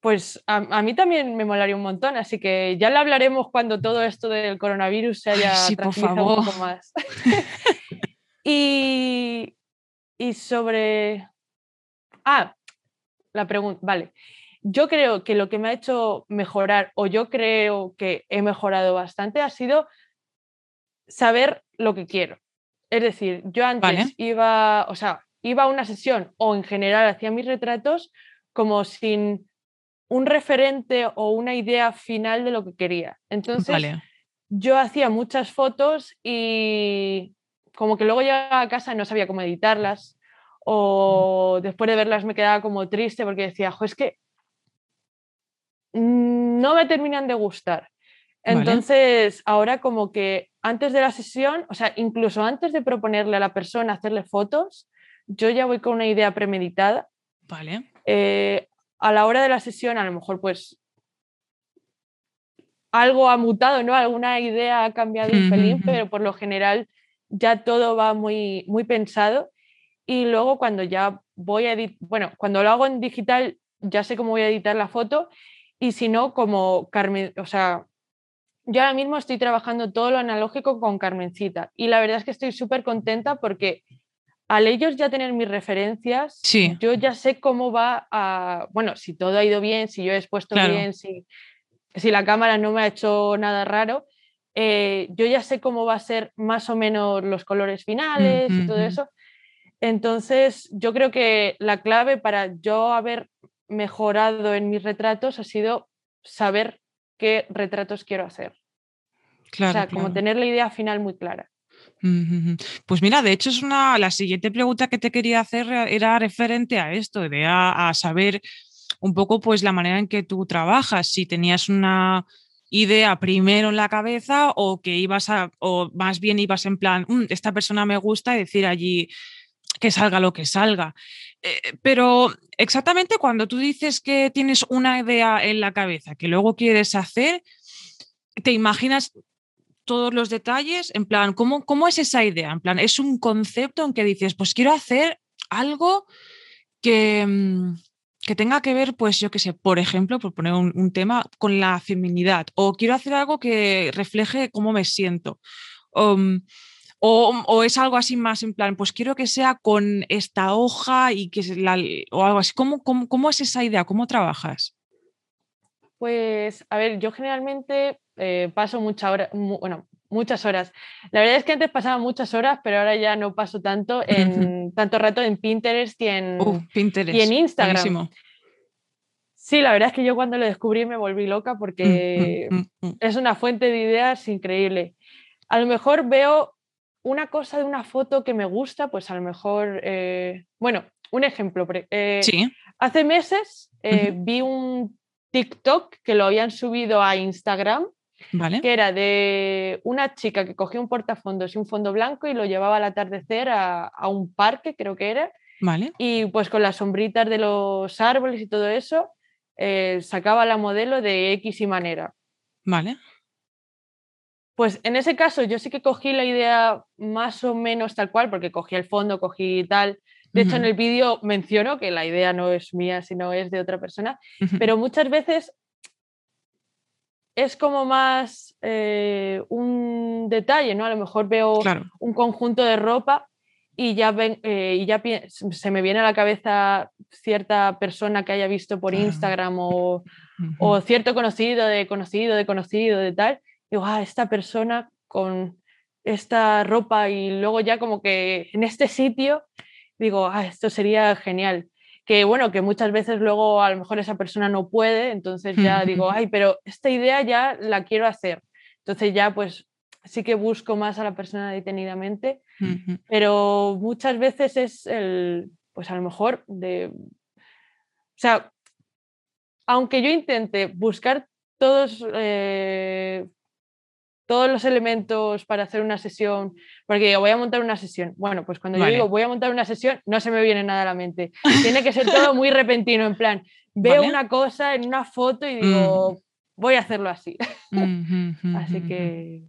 Pues a, a, mí también me molaría un montón, así que ya lo hablaremos cuando todo esto del coronavirus se haya Ay, sí, favor. un poco más. y, y sobre... Ah, la pregunta, vale yo creo que lo que me ha hecho mejorar, o yo creo que he mejorado bastante, ha sido saber lo que quiero. Es decir, yo antes vale. iba, o sea, iba a una sesión o en general hacía mis retratos como sin un referente o una idea final de lo que quería. Entonces, vale. yo hacía muchas fotos y como que luego llegaba a casa y no sabía cómo editarlas o después de verlas me quedaba como triste porque decía, jo, es que no me terminan de gustar. Entonces, vale. ahora como que antes de la sesión, o sea, incluso antes de proponerle a la persona hacerle fotos, yo ya voy con una idea premeditada. Vale. Eh, a la hora de la sesión, a lo mejor pues algo ha mutado, ¿no? Alguna idea ha cambiado un pelín, pero por lo general ya todo va muy, muy pensado. Y luego cuando ya voy a editar, bueno, cuando lo hago en digital, ya sé cómo voy a editar la foto y si no, como Carmen, o sea, yo ahora mismo estoy trabajando todo lo analógico con Carmencita y la verdad es que estoy súper contenta porque al ellos ya tener mis referencias, sí. yo ya sé cómo va a, bueno, si todo ha ido bien, si yo he expuesto claro. bien, si, si la cámara no me ha hecho nada raro, eh, yo ya sé cómo va a ser más o menos los colores finales mm -hmm. y todo eso. Entonces, yo creo que la clave para yo haber mejorado en mis retratos ha sido saber qué retratos quiero hacer. Claro, o sea, claro. como tener la idea final muy clara. Pues mira, de hecho es una la siguiente pregunta que te quería hacer era referente a esto, de a, a saber un poco pues la manera en que tú trabajas, si tenías una idea primero en la cabeza o que ibas a o más bien ibas en plan, mmm, esta persona me gusta y decir allí que salga lo que salga. Eh, pero exactamente cuando tú dices que tienes una idea en la cabeza que luego quieres hacer, te imaginas todos los detalles, en plan, ¿cómo, ¿cómo es esa idea? En plan, es un concepto en que dices, pues quiero hacer algo que, que tenga que ver, pues yo qué sé, por ejemplo, por poner un, tema con la feminidad, o quiero hacer algo que refleje cómo me siento. Um, o, es algo así más en plan, pues quiero que sea con esta hoja y que la, o algo así. ¿Cómo, cómo, es esa idea? ¿Cómo trabajas? Pues, a ver, yo generalmente eh, paso mucha hora, bueno, muchas horas. La verdad es que antes pasaba muchas horas, pero ahora ya no paso tanto en tanto rato en Pinterest y en, Pinterest. Y en Instagram. Sí, la verdad es que yo cuando lo descubrí me volví loca porque mm, mm, mm, es una fuente de ideas increíble. A lo mejor veo una cosa de una foto que me gusta, pues a lo mejor, eh, bueno, un ejemplo. Eh, sí. Hace meses eh, vi un TikTok que lo habían subido a Instagram que era de una chica que cogía un portafondos y un fondo blanco y lo llevaba al atardecer a, un parque, creo que era. Vale. Y pues con las sombritas de los árboles y todo eso, eh, sacaba la modelo de X y manera. Vale. Pues en ese caso yo sí que cogí la idea más o menos tal cual, porque cogí el fondo, cogí tal. De hecho, en el vídeo menciono que la idea no es mía, sino es de otra persona, pero muchas veces es como más eh, un detalle, ¿no? A lo mejor veo un conjunto de ropa y ya, ven, eh, y ya se me viene a la cabeza cierta persona que haya visto por Instagram o, cierto conocido de conocido de conocido de tal. Digo, ah, esta persona con esta ropa y luego ya como que en este sitio digo, ah, esto sería genial que bueno, que muchas veces luego a lo mejor esa persona no puede, entonces ya digo, ay, pero esta idea ya la quiero hacer. Entonces ya pues sí que busco más a la persona detenidamente, pero muchas veces es el, pues a lo mejor de, o sea, aunque yo intente buscar todos eh, todos los elementos para hacer una sesión, porque digo, voy a montar una sesión. Bueno, pues cuando yo digo voy a montar una sesión, no se me viene nada a la mente. Tiene que ser todo muy repentino, en plan, veo una cosa en una foto y digo, mm. voy a hacerlo así. así que...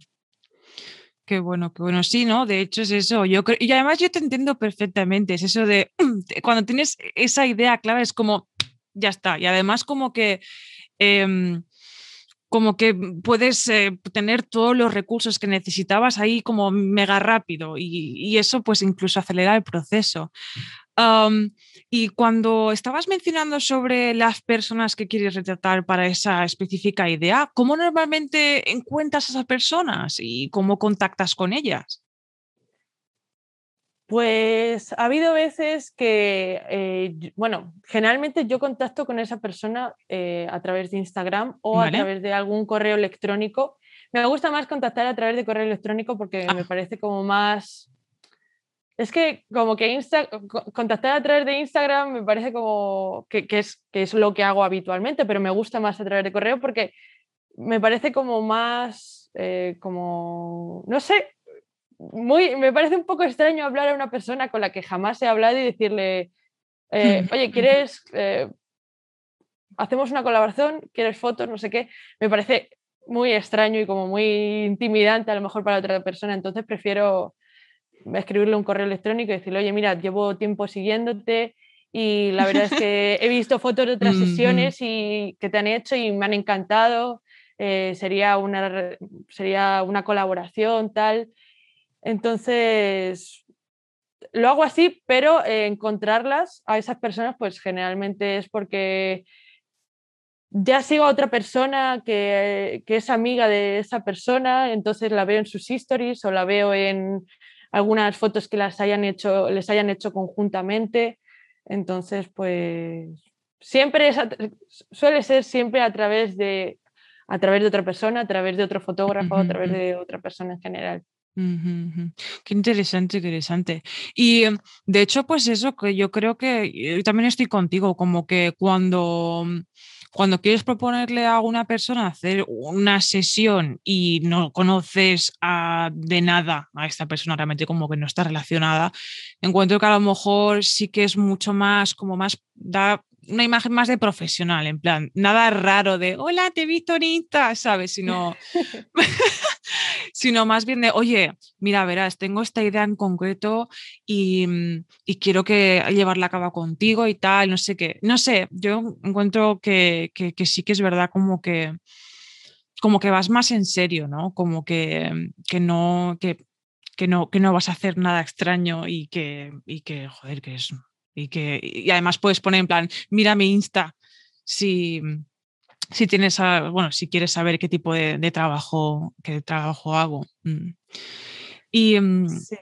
Qué bueno, qué bueno. Sí, ¿no? De hecho es eso. Yo creo, y además yo te entiendo perfectamente. Es eso de cuando tienes esa idea clave es como, ya está. Y además como que... Em, como que puedes eh, tener todos los recursos que necesitabas ahí como mega rápido y, eso pues incluso acelera el proceso. y cuando estabas mencionando sobre las personas que quieres retratar para esa específica idea, ¿cómo normalmente encuentras a esas personas y cómo contactas con ellas? Pues ha habido veces que, eh, bueno, generalmente yo contacto con esa persona eh, a través de Instagram o a través de algún correo electrónico. Me gusta más contactar a través de correo electrónico porque me ah. parece como más... Es que como que Insta... contactar a través de Instagram me parece como que, es, que es lo que hago habitualmente, pero me gusta más a través de correo porque me parece como más, eh, como, no sé, muy, me parece un poco extraño hablar a una persona con la que jamás he hablado y decirle, eh, oye, ¿quieres, eh, hacemos una colaboración? ¿Quieres fotos? No sé qué. Me parece muy extraño y como muy intimidante a lo mejor para otra persona, entonces prefiero escribirle un correo electrónico y decirle, oye, mira, llevo tiempo siguiéndote y la verdad es que he visto fotos de otras sesiones y que te han hecho y me han encantado. Eh, sería, una, sería una colaboración, tal. Entonces, lo hago así, pero eh, encontrarlas a esas personas, pues generalmente es porque ya sigo a otra persona que, es amiga de esa persona, entonces la veo en sus stories o la veo en algunas fotos que las hayan hecho, les hayan hecho conjuntamente. Entonces, pues siempre suele ser siempre a través de a través de otra persona, a través de otro fotógrafo, a través de otra persona en general. Qué interesante, interesante. Y em, de hecho, pues eso, que yo creo que también estoy contigo, como que cuando, mm, cuando quieres proponerle a una persona hacer una sesión y no conoces de nada a esta persona, realmente como que no está relacionada, encuentro que a lo mejor sí que es mucho más, como más, da una imagen más de profesional, en plan, nada raro de, hola, te he visto ahorita, ¿sabes? Sino, sino más bien de, oye, mira, verás, tengo esta idea en concreto y, quiero que llevarla a cabo contigo y tal, no sé qué. No sé, yo encuentro que, que, sí que es verdad como que como que vas más en serio, ¿no? Como que, que no, que, que, no, que no vas a hacer nada extraño y que, y que joder, que es y que y además puedes poner en plan, mira mi Insta si, si tienes, bueno, si quieres saber qué tipo de, trabajo, qué trabajo hago. Mm. Y, mm, sí.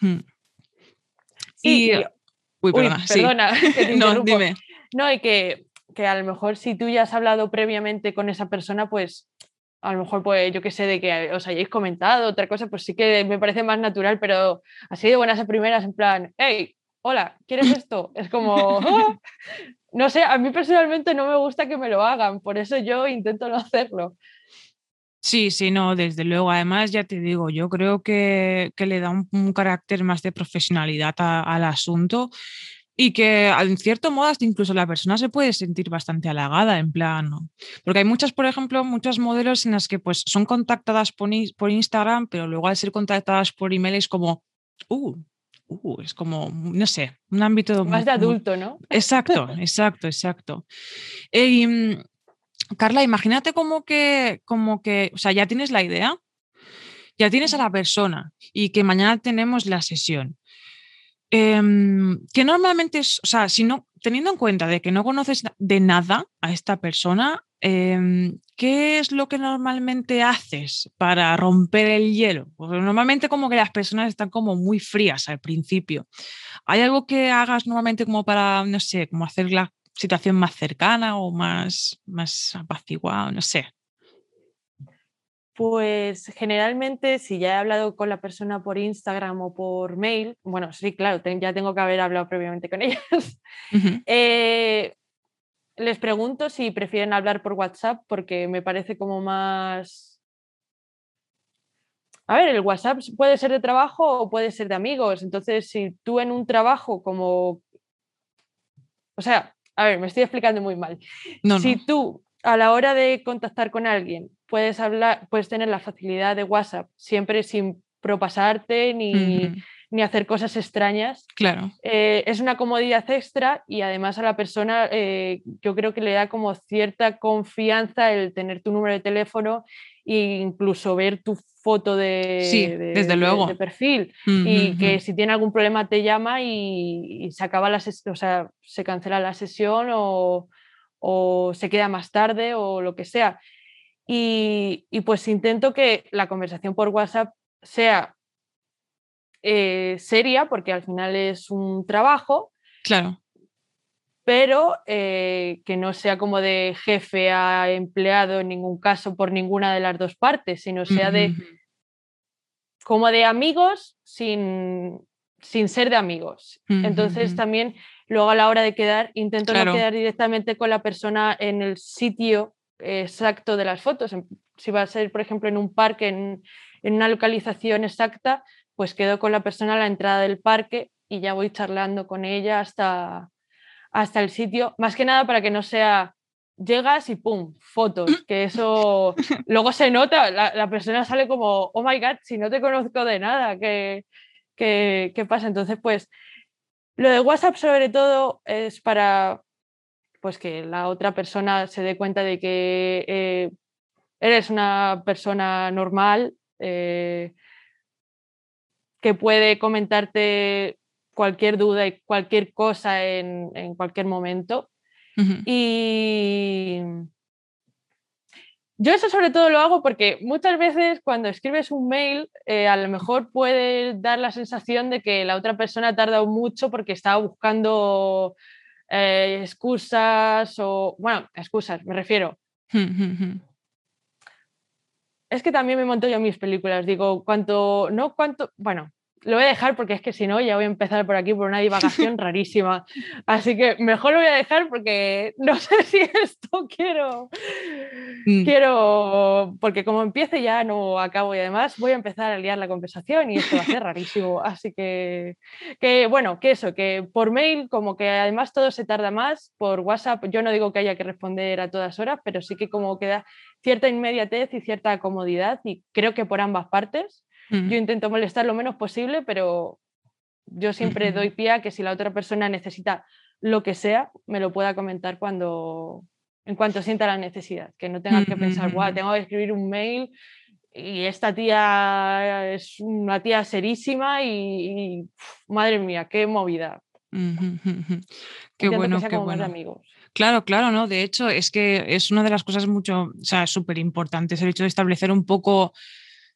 Mm. y, uy, perdona, no, dime. No, y que, que a lo mejor si tú ya has hablado previamente con esa persona, pues a lo mejor, pues yo que sé, de que os hayáis comentado otra cosa, pues sí que me parece más natural, pero así de buenas a primeras, en plan, hey, hola, ¿quieres esto? Es como, ¡ah! no sé, a mí personalmente no me gusta que me lo hagan, por eso yo intento no hacerlo. Sí, sí, no, desde luego. Además, ya te digo, yo creo que, le da un, carácter más de profesionalidad al asunto y que en cierto modo hasta incluso la persona se puede sentir bastante halagada en plan, porque hay muchas, por ejemplo, muchos modelos en las que pues son contactadas por, por Instagram, pero luego al ser contactadas por email es como, uh, uh, es como, no sé, un ámbito... Más de adulto, ¿no? Exacto, exacto, exacto. Mm, Carla, imagínate como que, como que, o sea, ya tienes la idea, ya tienes a la persona y que mañana tenemos la sesión. Em, que normalmente es, o sea, si no, teniendo en cuenta de que no conoces de nada a esta persona, Em, ¿qué es lo que normalmente haces para romper el hielo? Porque normalmente como que las personas están como muy frías al principio. ¿Hay algo que hagas normalmente como para, no sé, como hacer la situación más cercana o más, más apaciguada, no sé? Pues generalmente si ya he hablado con la persona por Instagram o por mail, bueno, sí, claro, ya tengo que haber hablado previamente con ellas, les pregunto si prefieren hablar por WhatsApp porque me parece como más... A ver, el WhatsApp puede ser de trabajo o puede ser de amigos. Entonces, si tú en un trabajo como... O sea, a ver, me estoy explicando muy mal. si tú a la hora de contactar con alguien puedes hablar, puedes tener la facilidad de WhatsApp siempre sin propasarte ni, ni hacer cosas extrañas. Claro. Eh, es una comodidad extra y además a la persona eh, yo creo que le da como cierta confianza el tener tu número de teléfono e incluso ver tu foto de, desde luego. de, perfil y que si tiene algún problema te llama y, se acaba la o sea, se cancela la sesión o, se queda más tarde o lo que sea. Y, y pues intento que la conversación por WhatsApp sea eh, seria, porque al final es un trabajo. Claro. Pero eh, que no sea como de jefe a empleado en ningún caso por ninguna de las dos partes, sino sea de como de amigos sin, sin ser de amigos. Entonces también luego a la hora de quedar intento no quedar directamente con la persona en el sitio exacto de las fotos. Si va a ser, por ejemplo, en un parque, en, en una localización exacta, pues quedo con la persona a la entrada del parque y ya voy charlando con ella hasta, hasta el sitio, más que nada para que no sea llegas y pum, fotos, que eso luego se nota, la, persona sale como, oh my god, si no te conozco de nada, ¿qué, qué, pasa? Entonces, pues lo de WhatsApp sobre todo es para pues que la otra persona se dé cuenta de que eh, eres una persona normal, eh, que puede comentarte cualquier duda y cualquier cosa en, cualquier momento. Y yo eso sobre todo lo hago porque muchas veces cuando escribes un mail eh, a lo mejor puede dar la sensación de que la otra persona ha tardado mucho porque estaba buscando eh, excusas o, bueno, excusas, me refiero. Es que también me monto yo mis películas, digo, cuánto, no cuánto, bueno, lo voy a dejar porque es que si no ya voy a empezar por aquí por una divagación rarísima. Así que mejor lo voy a dejar porque no sé si esto quiero. Mm. Quiero. Porque como empiece ya no acabo y además voy a empezar a liar la conversación y esto va a ser rarísimo. Así que, que bueno, que eso, que por mail, como que además todo se tarda más. Por WhatsApp, yo no digo que haya que responder a todas horas, pero sí que como queda cierta inmediatez y cierta comodidad y creo que por ambas partes. Yo intento molestar lo menos posible, pero yo siempre doy pie a que si la otra persona necesita lo que sea, me lo pueda comentar cuando, en cuanto sienta la necesidad, que no tenga que pensar, guau, tengo que escribir un mail y esta tía es una tía serísima y, madre mía, qué movida. Qué bueno, qué bueno. Amigos. Claro, claro, ¿no? De hecho, es que es una de las cosas mucho, o sea, súper importantes, el hecho de establecer un poco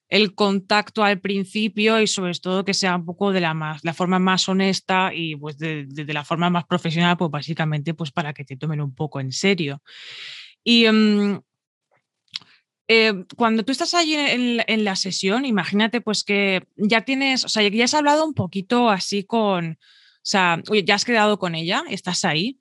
el contacto al principio y sobre todo que sea un poco de la, más, la forma más honesta y pues de, la forma más profesional, pues básicamente pues para que te tomen un poco en serio. Y em, eh, cuando tú estás allí en, la sesión, imagínate pues que ya tienes, o sea, ya has hablado un poquito así con, o sea, ya has quedado con ella, estás ahí,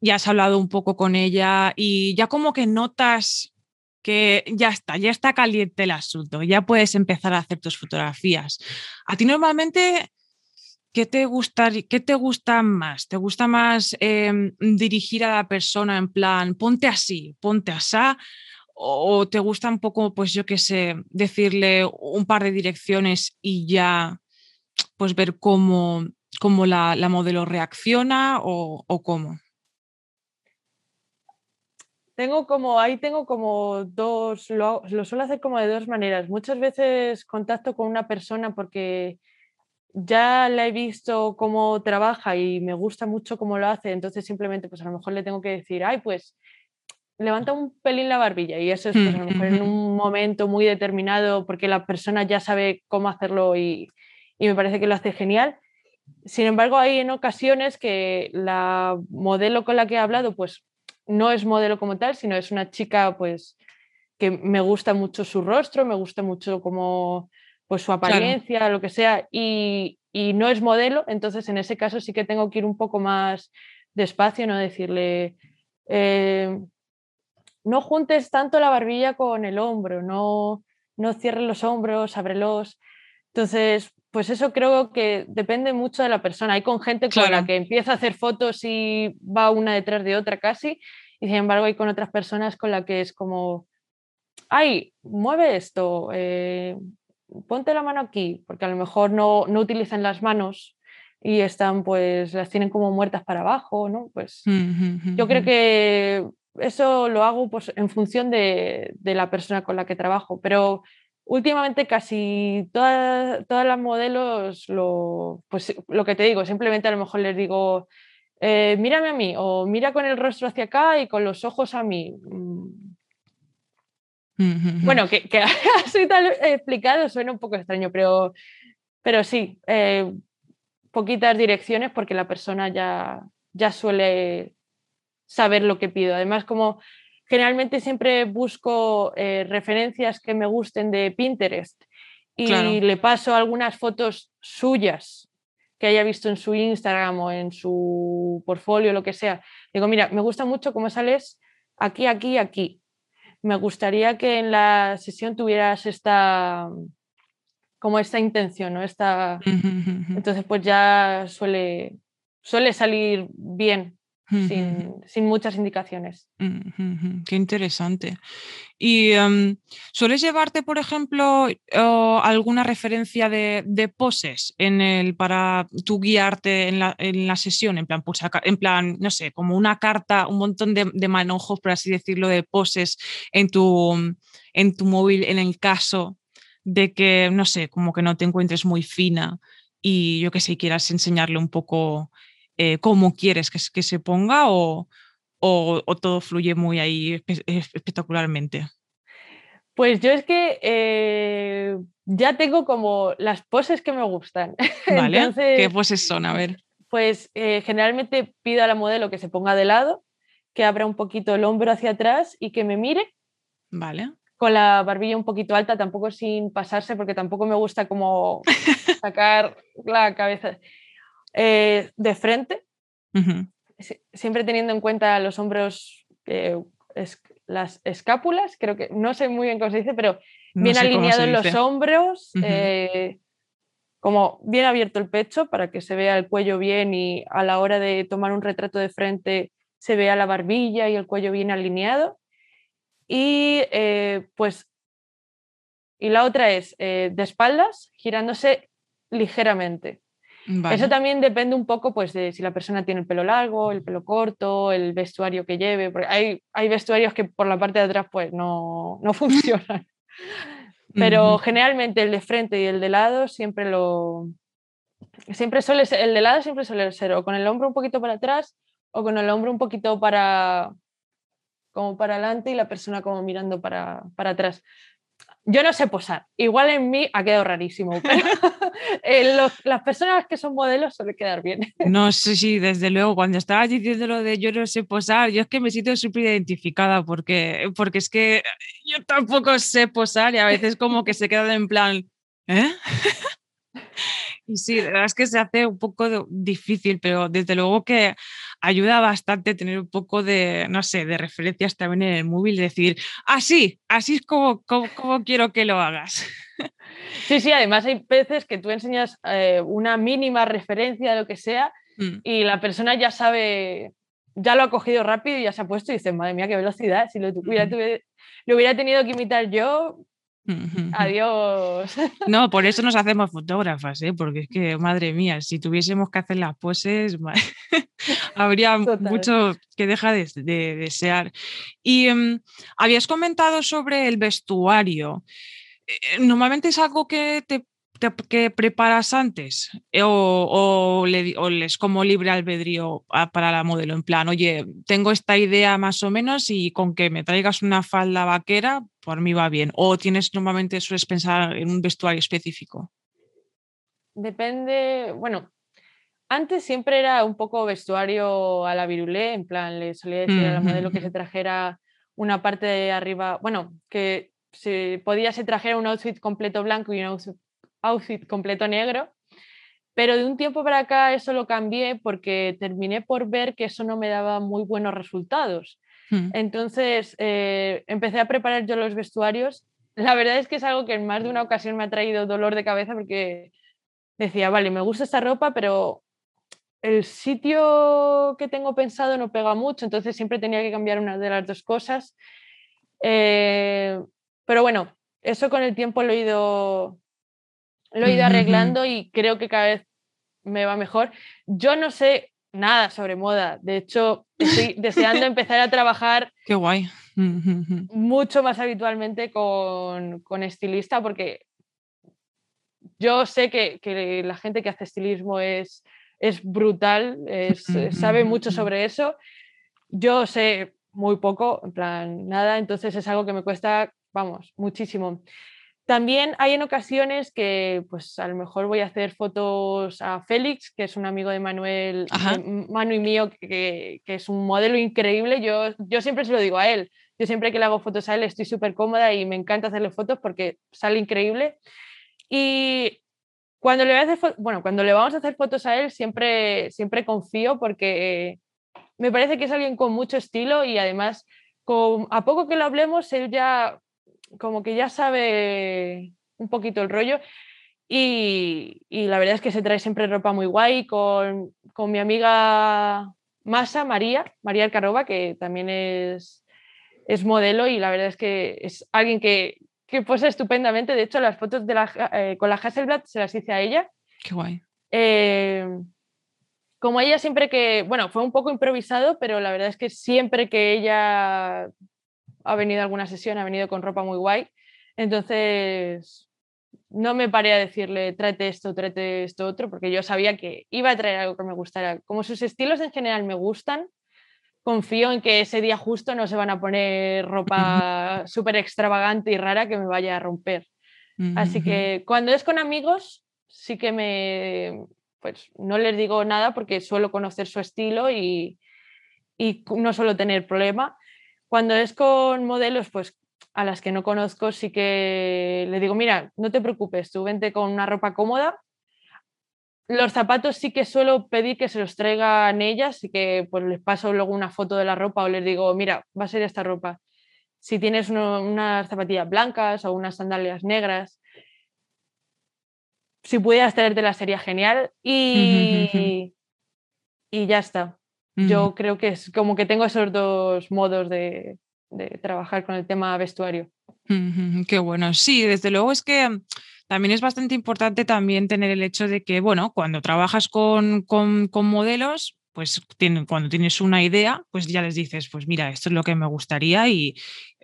ya has hablado un poco con ella y ya como que notas que ya está, ya está caliente el asunto, ya puedes empezar a hacer tus fotografías. A ti normalmente, ¿qué te gusta, qué te gusta más? ¿Te gusta más em, dirigir a la persona en plan, ponte así, ponte así? ¿O te gusta un poco, pues yo qué sé, decirle un par de direcciones y ya, pues ver cómo, cómo la, modelo reacciona o, o cómo? Tengo como, ahí tengo como dos, lo, suelo hacer como de dos maneras. Muchas veces contacto con una persona porque ya la he visto cómo trabaja y me gusta mucho cómo lo hace, entonces simplemente pues a lo mejor le tengo que decir, ay, pues levanta un pelín la barbilla y eso es pues, a lo mejor en un momento muy determinado porque la persona ya sabe cómo hacerlo y, y me parece que lo hace genial. Sin embargo, hay en ocasiones que la modelo con la que he hablado pues no es modelo como tal, sino es una chica pues que me gusta mucho su rostro, me gusta mucho como pues su apariencia, lo que sea, y, no es modelo, entonces en ese caso sí que tengo que ir un poco más despacio, no decirle, eh, no juntes tanto la barbilla con el hombro, no, no cierres los hombros, ábrelos. Entonces, pues eso creo que depende mucho de la persona. Hay con gente con la que empieza a hacer fotos y va una detrás de otra casi, y sin embargo hay con otras personas con las que es como, ay, mueve esto, eh, ponte la mano aquí, porque a lo mejor no, no utilizan las manos y están pues las tienen como muertas para abajo, ¿no? Pues yo creo que eso lo hago pues, en función de, de, la persona con la que trabajo, pero últimamente casi todas, todas las modelos, lo, pues lo que te digo, simplemente a lo mejor les digo, eh, mírame a mí o mira con el rostro hacia acá y con los ojos a mí. Mm. Bueno, que, que así tal explicado suena un poco extraño, pero, pero sí, eh, poquitas direcciones porque la persona ya, ya suele saber lo que pido. Además, como generalmente siempre busco eh, referencias que me gusten de Pinterest y le paso algunas fotos suyas que haya visto en su Instagram o en su portfolio, lo que sea. Digo, mira, me gusta mucho cómo sales aquí, aquí, aquí. Me gustaría que en la sesión tuvieras esta como esta intención, ¿no? Esta... Entonces, pues ya suele, suele salir bien sin, muchas indicaciones. Qué interesante. ¿Y em, sueles llevarte, por ejemplo, alguna referencia de, poses en el, para tu guiarte en la, sesión? En plan, pues, en plan, no sé, como una carta, un montón de, manojos, por así decirlo, de poses en tu, en tu móvil en el caso de que, no sé, como que no te encuentres muy fina y yo que sé, quieras enseñarle un poco eh, cómo quieres que, que se ponga o, todo fluye muy ahí espectacularmente? Pues yo es que eh, ya tengo como las poses que me gustan. Vale, ¿qué poses son? A ver. Pues eh, generalmente pido a la modelo que se ponga de lado, que abra un poquito el hombro hacia atrás y que me mire. Vale. con la barbilla un poquito alta, tampoco sin pasarse, porque tampoco me gusta como sacar la cabeza eh, de frente, siempre teniendo en cuenta los hombros, eh, las escápulas, creo que, no sé muy bien cómo se dice, pero bien alineados los hombros, eh, como bien abierto el pecho para que se vea el cuello bien y a la hora de tomar un retrato de frente se vea la barbilla y el cuello bien alineado. Y pues, y la otra es eh, de espaldas, girándose ligeramente. Eso también depende un poco pues, de si la persona tiene el pelo largo, el pelo corto, el vestuario que lleve. Porque hay, hay vestuarios que por la parte de atrás pues, no, no funcionan. Pero generalmente el de frente y el de lado siempre lo. Siempre suele ser, el de lado siempre suele ser o con el hombro un poquito para atrás o con el hombro un poquito para como para adelante y la persona como mirando para, para atrás. Yo no sé posar, igual en mí ha quedado rarísimo, pero las personas que son modelos suele quedar bien. No sé si, desde luego, cuando estabas diciendo lo de yo no sé posar, yo es que me siento súper identificada porque, porque es que yo tampoco sé posar y a veces como que se queda en plan, ¿eh? Y sí, la verdad es que se hace un poco difícil, pero desde luego que ayuda bastante tener un poco de, no sé, de referencias también en el móvil, decir, así, así es como, como, quiero que lo hagas. Sí, sí, además hay veces que tú enseñas eh, una mínima referencia de lo que sea mm. y la persona ya sabe, ya lo ha cogido rápido y ya se ha puesto y dice, madre mía, qué velocidad, si lo lo hubiera tenido que imitar yo, Adiós. No, por eso nos hacemos fotógrafas, ¿eh? porque es que, madre mía, si tuviésemos que hacer las poses, habría mucho que deja de, desear. Y em, habías comentado sobre el vestuario. Eh, normalmente es algo que te que preparas antes eh, o, les como libre albedrío para la modelo? En plan, oye, tengo esta idea más o menos y con que me traigas una falda vaquera, por mí va bien. ¿O tienes normalmente, sueles pensar en un vestuario específico? Depende, bueno, antes siempre era un poco vestuario a la virulé, en plan, le solía decir a la modelo que se trajera una parte de arriba, bueno, que si podía se trajera un outfit completo blanco y un outfit outfit completo negro, pero de un tiempo para acá eso lo cambié porque terminé por ver que eso no me daba muy buenos resultados. Hmm. Entonces eh, empecé a preparar yo los vestuarios. La verdad es que es algo que en más de una ocasión me ha traído dolor de cabeza porque decía, vale, me gusta esta ropa, pero el sitio que tengo pensado no pega mucho, entonces siempre tenía que cambiar una de las dos cosas. Eh, pero bueno, eso con el tiempo lo he ido lo he ido arreglando y creo que cada vez me va mejor. Yo no sé nada sobre moda, de hecho estoy deseando empezar a trabajar Qué guay. mucho más habitualmente con, con estilista porque yo sé que, que, la gente que hace estilismo es, es brutal, sabe mucho sobre eso. Yo sé muy poco, en plan, nada, entonces es algo que me cuesta, vamos, muchísimo. También hay en ocasiones que, pues a lo mejor voy a hacer fotos a Félix, que es un amigo de Manuel, Manu y mío, que, es un modelo increíble. Yo, yo siempre se lo digo a él. Yo siempre que le hago fotos a él estoy súper cómoda y me encanta hacerle fotos porque sale increíble. Y cuando le, voy a bueno, cuando le vamos a hacer fotos a él siempre, siempre confío porque me parece que es alguien con mucho estilo y además con, a poco que lo hablemos, él ya como que ya sabe un poquito el rollo y, la verdad es que se trae siempre ropa muy guay con, mi amiga Masa, María, María Alcaroba, que también es, es modelo y la verdad es que es alguien que, que posa estupendamente. De hecho, las fotos de la, eh, con la Hasselblad se las hice a ella. Qué guay. Eh, como ella siempre que, bueno, fue un poco improvisado, pero la verdad es que siempre que ella ha venido a alguna sesión, ha venido con ropa muy guay. Entonces, no me paré a decirle, tráete esto, tráete esto otro, porque yo sabía que iba a traer algo que me gustara. Como sus estilos en general me gustan, confío en que ese día justo no se van a poner ropa súper extravagante y rara que me vaya a romper. Así que cuando es con amigos, sí que me, pues no les digo nada porque suelo conocer su estilo y, y no suelo tener problema. Cuando es con modelos, pues a las que no conozco sí que le digo, mira, no te preocupes, tú vente con una ropa cómoda. Los zapatos sí que suelo pedir que se los traigan ellas y que pues les paso luego una foto de la ropa o les digo, mira, va a ser esta ropa. Si tienes unas zapatillas blancas o unas sandalias negras, si pudieras la sería genial y, y ya está. Yo creo que es como que tengo esos dos modos de, trabajar con el tema vestuario. Qué bueno. Sí, desde luego es que mm, también es bastante importante también tener el hecho de que, bueno, cuando trabajas con, con, modelos, pues cuando tienes una idea, pues ya les dices, pues mira, esto es lo que me gustaría y,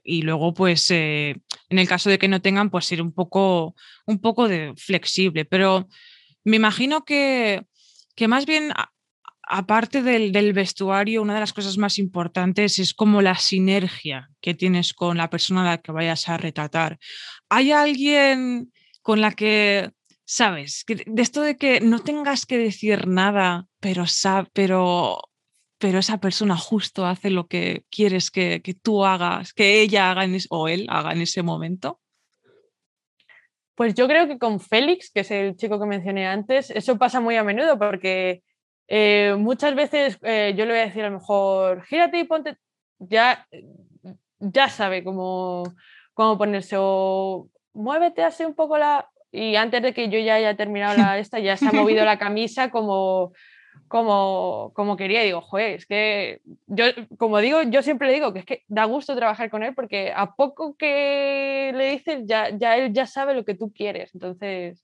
y luego, pues, eh, en el caso de que no tengan, pues ser un poco, un poco de flexible. Pero me imagino que, que más bien aparte del, vestuario, una de las cosas más importantes es como la sinergia que tienes con la persona a la que vayas a retratar. ¿Hay alguien con la que, sabes, de esto de que no tengas que decir nada, pero, pero, pero esa persona justo hace lo que quieres que, tú hagas, que ella haga o él haga en ese momento? Pues yo creo que con Félix, que es el chico que mencioné antes, eso pasa muy a menudo porque eh, muchas veces eh, yo le voy a decir a lo mejor, gírate y ponte, ya, ya sabe cómo, cómo ponerse o muévete así un poco la... Y antes de que yo ya haya terminado la esta, ya se ha movido la camisa como, como, como quería. digo, joder, es que yo, como digo, yo siempre le digo que es que da gusto trabajar con él porque a poco que le dices, ya, ya él ya sabe lo que tú quieres. Entonces,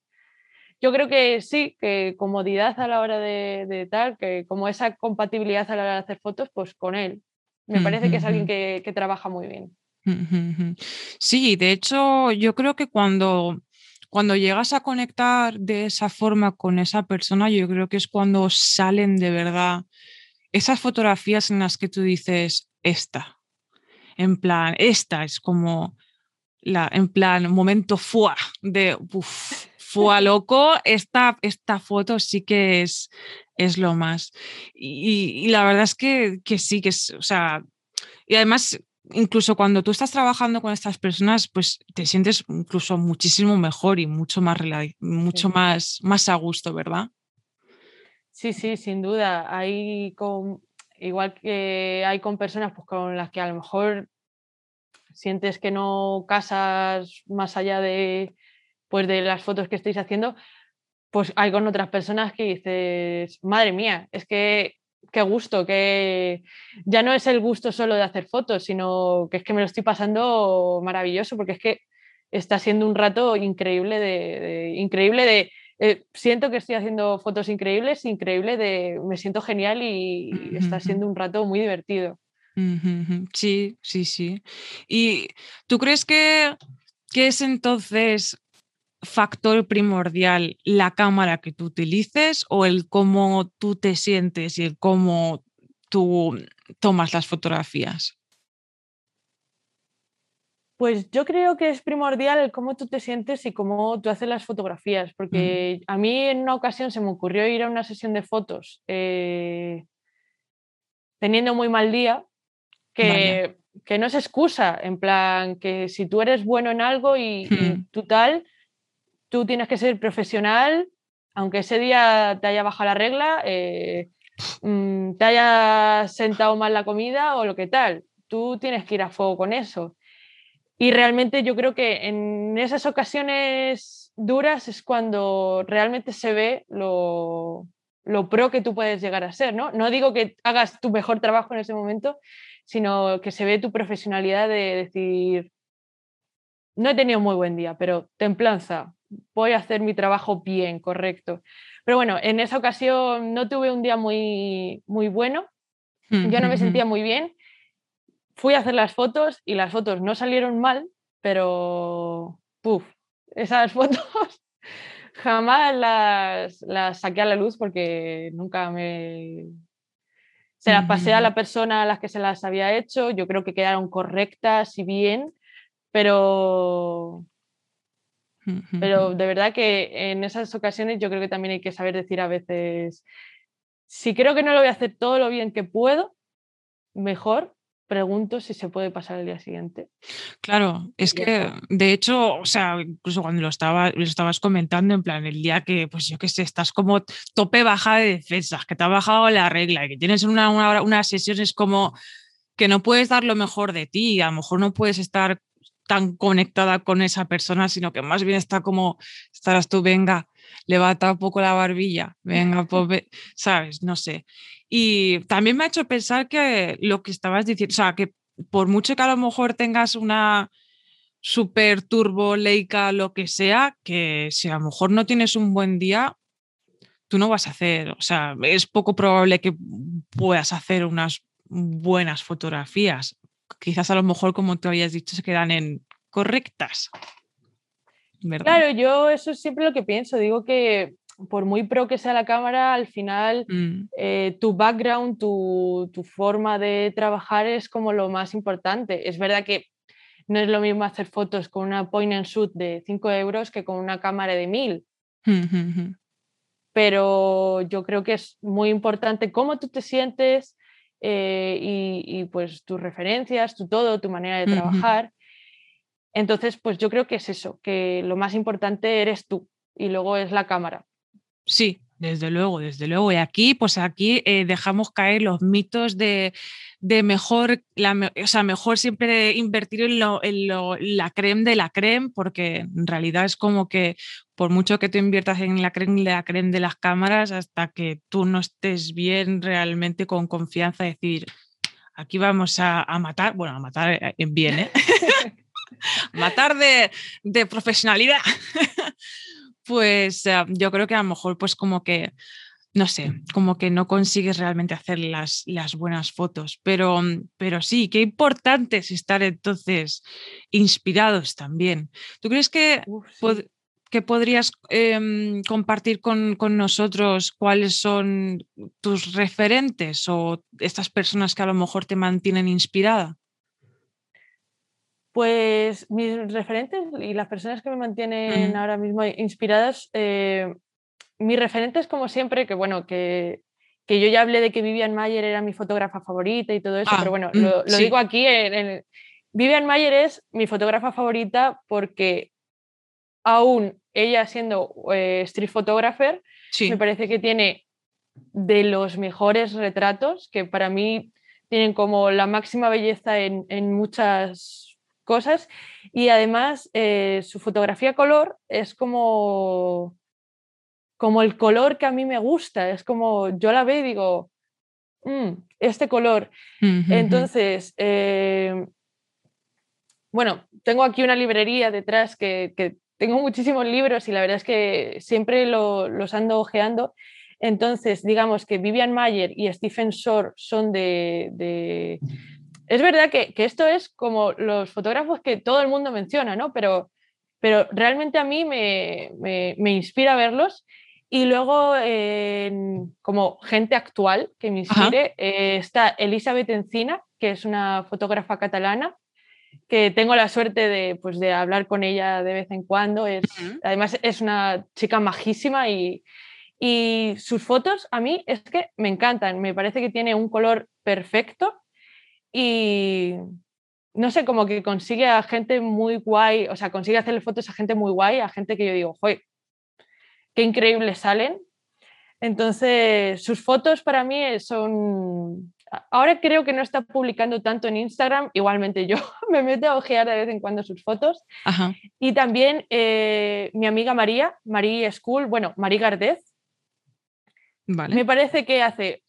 yo creo que sí, que comodidad a la hora de, tal, que como esa compatibilidad a la hora de hacer fotos, pues con él. Me parece que es alguien que, trabaja muy bien. Sí, de hecho, yo creo que cuando, cuando llegas a conectar de esa forma con esa persona, yo creo que es cuando salen de verdad esas fotografías en las que tú dices, esta, en plan, esta es como la, en plan, momento fuá de, uff, fue loco, esta, esta foto sí que es, es lo más. Y, la verdad es que, que, sí, que es, o sea, y además, incluso cuando tú estás trabajando con estas personas, pues te sientes incluso muchísimo mejor y mucho más, mucho más, más a gusto, ¿verdad? Sí, sí, sin duda. Hay con, igual que hay con personas pues, con las que a lo mejor sientes que no casas más allá de, pues de las fotos que estáis haciendo, pues hay con otras personas que dices, madre mía, es que qué gusto, que ya no es el gusto solo de hacer fotos, sino que es que me lo estoy pasando maravilloso, porque es que está siendo un rato increíble de, increíble de eh, siento que estoy haciendo fotos increíbles, increíble de me siento genial y, está siendo un rato muy divertido. Sí, sí, sí. ¿Y tú crees que, que es entonces factor primordial la cámara que tú utilices o el cómo tú te sientes y el cómo tú tomas las fotografías? Pues yo creo que es primordial el cómo tú te sientes y cómo tú haces las fotografías, porque a mí en una ocasión se me ocurrió ir a una sesión de fotos eh, teniendo muy mal día, que, que, no es excusa, en plan que si tú eres bueno en algo y, y tú tal, tú tienes que ser profesional, aunque ese día te haya bajado la regla, eh, mm, te haya sentado mal la comida o lo que tal. Tú tienes que ir a fuego con eso. Y realmente yo creo que en esas ocasiones duras es cuando realmente se ve lo, lo pro que tú puedes llegar a ser, ¿no? No digo que hagas tu mejor trabajo en ese momento, sino que se ve tu profesionalidad de decir, no he tenido muy buen día, pero templanza, voy a hacer mi trabajo bien, correcto. Pero bueno, en esa ocasión no tuve un día muy, muy bueno, yo no me sentía muy bien. Fui a hacer las fotos y las fotos no salieron mal, pero puff, esas fotos jamás las, las saqué a la luz porque nunca me... Se las pasé a la persona a las que se las había hecho, yo creo que quedaron correctas y bien, pero pero de verdad que en esas ocasiones yo creo que también hay que saber decir a veces, si creo que no lo voy a hacer todo lo bien que puedo, mejor, pregunto si se puede pasar el día siguiente. Claro, es que de hecho, o sea, incluso cuando lo, estaba, lo estabas comentando, en plan, el día que, pues yo qué sé, estás como tope baja de defensas, que te ha bajado la regla, que tienes una, una, unas sesiones como que no puedes dar lo mejor de ti, a lo mejor no puedes estar tan conectada con esa persona, sino que más bien está como, estarás tú, venga, levanta un poco la barbilla, venga, pues, sabes, no sé. Y también me ha hecho pensar que lo que estabas diciendo, o sea, que por mucho que a lo mejor tengas una super turbo, leica, lo que sea, que si a lo mejor no tienes un buen día, tú no vas a hacer, o sea, es poco probable que puedas hacer unas buenas fotografías. Quizás a lo mejor, como tú habías dicho, se quedan en correctas. Claro, yo eso es siempre lo que pienso. Digo que por muy pro que sea la cámara, al final mm. eh, tu background, tu, forma de trabajar es como lo más importante. Es verdad que no es lo mismo hacer fotos con una point and shoot de 5 euros que con una cámara de 1000. Pero yo creo que es muy importante cómo tú te sientes eh, y, pues tus referencias, tu todo, tu manera de trabajar. Entonces, pues yo creo que es eso, que lo más importante eres tú y luego es la cámara. Sí, desde luego, desde luego. Y aquí, pues aquí eh, dejamos caer los mitos de, mejor, la, o sea, mejor siempre invertir en, lo, en la creme de la creme, porque en realidad es como que por mucho que tú inviertas en la creme de la creme de las cámaras, hasta que tú no estés bien realmente con confianza, decir, aquí vamos a, matar, bueno, a matar eh, en bien, ¿eh? matar de, de profesionalidad. pues eh, yo creo que a lo mejor pues como que, no sé, como que no consigues realmente hacer las, las buenas fotos, pero, pero sí, qué importante es estar entonces inspirados también. ¿Tú crees que, que podrías em, compartir con, con, nosotros cuáles son tus referentes o estas personas que a lo mejor te mantienen inspirada? Pues mis referentes y las personas que me mantienen ahora mismo inspiradas, eh, mis referentes como siempre, que bueno, que, yo ya hablé de que Vivian Mayer era mi fotógrafa favorita y todo eso, pero ah, bueno, mm, lo, digo aquí, en, Vivian Mayer es mi fotógrafa favorita porque aún ella siendo eh, street photographer, me parece que tiene de los mejores retratos que para mí tienen como la máxima belleza en, en muchas cosas. Y además eh, su fotografía color es como, como el color que a mí me gusta, es como yo la veo y digo, mm, este color. Entonces, eh, bueno, tengo aquí una librería detrás que, tengo muchísimos libros y la verdad es que siempre los ando ojeando. Entonces, digamos que Vivian Mayer y Stephen Shore son de, es verdad que, esto es como los fotógrafos que todo el mundo menciona, ¿no? Pero, pero realmente a mí me, inspira verlos. Y luego, como gente actual que me inspire, eh, está Elizabeth Encina, que es una fotógrafa catalana, que tengo la suerte de, pues, de hablar con ella de vez en cuando. Es, Además, es una chica majísima y, y sus fotos a mí es que me encantan. Me parece que tiene un color perfecto y no sé, como que consigue a gente muy guay, o sea, consigue hacerle fotos a gente muy guay, a gente que yo digo, joder, qué increíbles salen. Entonces, sus fotos para mí son... Ahora creo que no está publicando tanto en Instagram, igualmente yo me meto a ojear de vez en cuando sus fotos. Y también eh, mi amiga María, María School, bueno, María Gardez, vale. me parece que hace,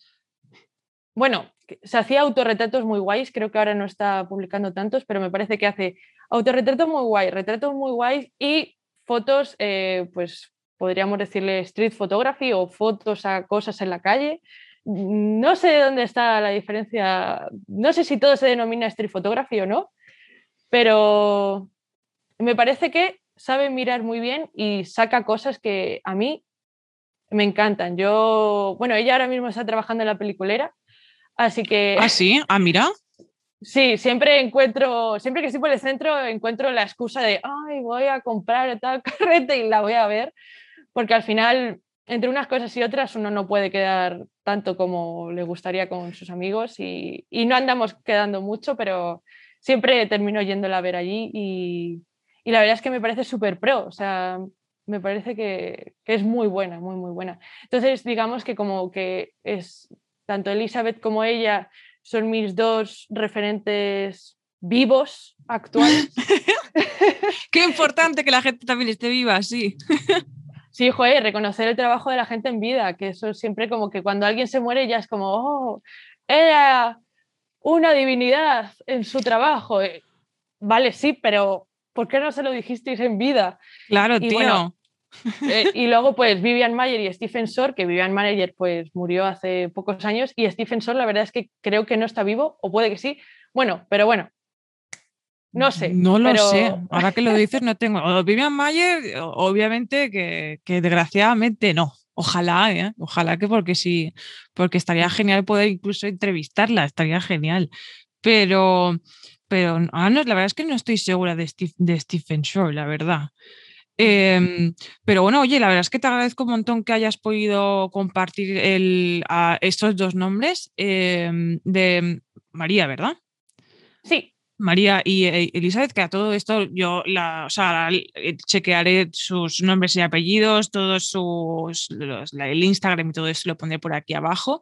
bueno, se hacía autorretratos muy guays, creo que ahora no está publicando tantos, pero me parece que hace autorretratos muy guays, retratos muy guays y fotos, eh, pues podríamos decirle street photography o fotos a cosas en la calle. No sé dónde está la diferencia, no sé si todo se denomina street photography o no, pero me parece que sabe mirar muy bien y saca cosas que a mí me encantan. Yo, bueno, ella ahora mismo está trabajando en la peliculera Así que... Ah, sí, ah, mira. Sí, siempre encuentro, siempre que estoy por el centro, encuentro la excusa de, ay, voy a comprar tal carrete y la voy a ver, porque al final entre unas cosas y otras uno no puede quedar tanto como le gustaría con sus amigos y, no andamos quedando mucho, pero siempre termino yéndola a ver allí y, la verdad es que me parece súper pro, o sea, me parece que, es muy buena, muy, muy buena. Entonces, digamos que como que es tanto Elizabeth como ella son mis dos referentes vivos actuales. Qué importante que la gente también esté viva, sí. Sí, joder, reconocer el trabajo de la gente en vida, que eso siempre como que cuando alguien se muere ya es como, oh, era una divinidad en su trabajo. Eh, vale, sí, pero ¿por qué no se lo dijisteis en vida? Claro, tío. Eh, y luego pues Vivian Mayer y Stephen Shore, que Vivian Mayer pues murió hace pocos años y Stephen Shore la verdad es que creo que no está vivo, o puede que sí. Bueno, pero bueno, no sé. No lo sé. Ahora que lo dices, no tengo. Vivian Mayer, obviamente que, desgraciadamente no. Ojalá, ¿eh? ojalá que porque sí, porque estaría genial poder incluso entrevistarla, estaría genial. Pero, pero ah, no, la verdad es que no estoy segura de, de Stephen Shore, la verdad. Em, pero bueno, oye, la verdad es que te agradezco un montón que hayas podido compartir el, estos dos nombres em, de María, ¿verdad? Sí, María y eh, Elizabeth, que a todo esto yo la, o sea, eh, chequearé sus nombres y apellidos, todos sus el Instagram y todo eso lo pondré por aquí abajo.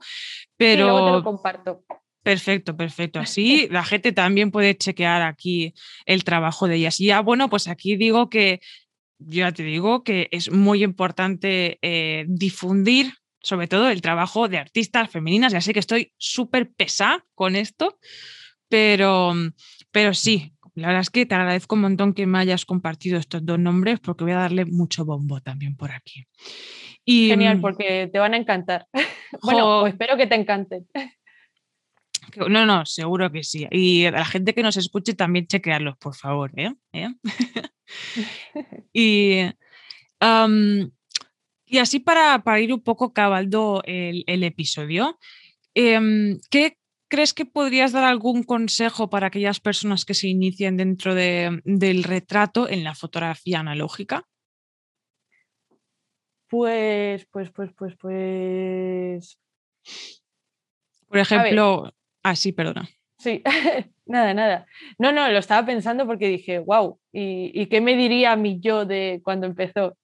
Pero te lo comparto. Perfecto, perfecto. Así la gente también puede chequear aquí el trabajo de ellas. Y ya, bueno, pues aquí digo que, ya te digo que es muy importante eh, difundir sobre todo el trabajo de artistas femeninas. Ya sé que estoy súper pesada con esto, pero, pero sí, la verdad es que te agradezco un montón que me hayas compartido estos dos nombres porque voy a darle mucho bombo también por aquí. Genial, mm, porque te van a encantar. bueno, pues espero que te encanten. No, no, seguro que sí. Y a la gente que nos escuche también chequearlos, por favor. ¿eh? ¿Eh? y, y, así para, para, ir un poco cabaldo el, el episodio, em, ¿qué ¿Crees que podrías dar algún consejo para aquellas personas que se inicien dentro del retrato en la fotografía analógica? Pues, pues, pues, pues, pues. Por ejemplo, ah, sí, perdona. Sí, nada, nada. No, no, lo estaba pensando porque dije, wow, ¿y, ¿y, qué me diría a mí yo de cuando empezó?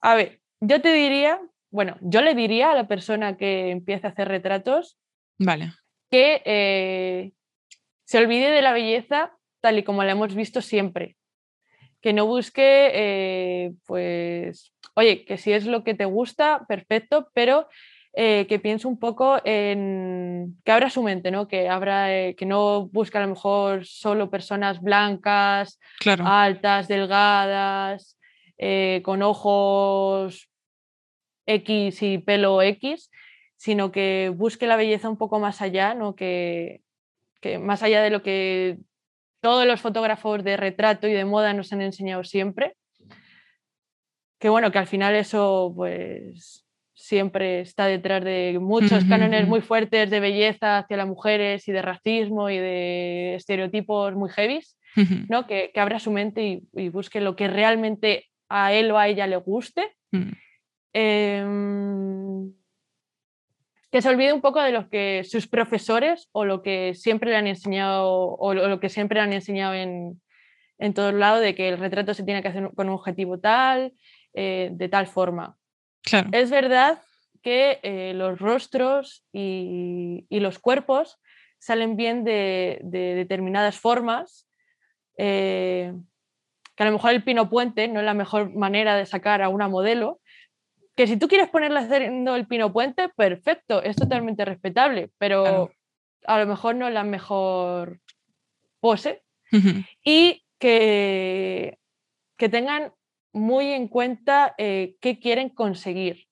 A ver, yo te diría, bueno, yo le diría a la persona que empieza a hacer retratos Vale. Que eh, se olvide de la belleza tal y como la hemos visto siempre. Que no busque, eh, pues, oye, que si es lo que te gusta, perfecto, pero eh, que piense un poco en que abra su mente, ¿no? Que abra, que no busque a lo mejor solo personas blancas, altas, delgadas, con ojos X y pelo X, sino que busque la belleza un poco más allá, ¿no? que, más allá de lo que todos los fotógrafos de retrato y de moda nos han enseñado siempre. Que bueno, que al final eso pues siempre está detrás de muchos cánones muy fuertes de belleza hacia las mujeres y de racismo y de estereotipos muy heavies, ¿no? que, abra su mente y, busque lo que realmente a él o a ella le guste. Mm. Que se olvide un poco de lo que sus profesores o lo que siempre le han enseñado o lo que siempre le han enseñado en, en todos lados de que el retrato se tiene que hacer con un objetivo tal, eh, de tal forma. Es verdad que eh, los rostros y, y, los cuerpos salen bien de, de determinadas formas, eh, que a lo mejor el pino puente no es la mejor manera de sacar a una modelo, que si tú quieres ponerla haciendo el pino puente, perfecto, es totalmente respetable, pero a lo mejor no es la mejor pose. Y que, que tengan muy en cuenta eh, qué quieren conseguir,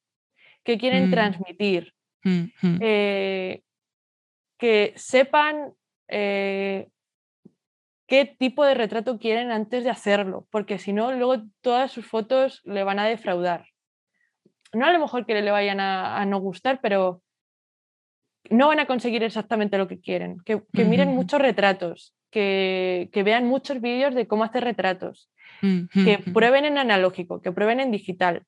qué quieren mm. transmitir, eh, que sepan eh, qué tipo de retrato quieren antes de hacerlo, porque si no, luego todas sus fotos le van a defraudar no a lo mejor que le vayan a, no gustar, pero no van a conseguir exactamente lo que quieren. Que, miren muchos retratos, que, vean muchos vídeos de cómo hacer retratos, que prueben en analógico, que prueben en digital,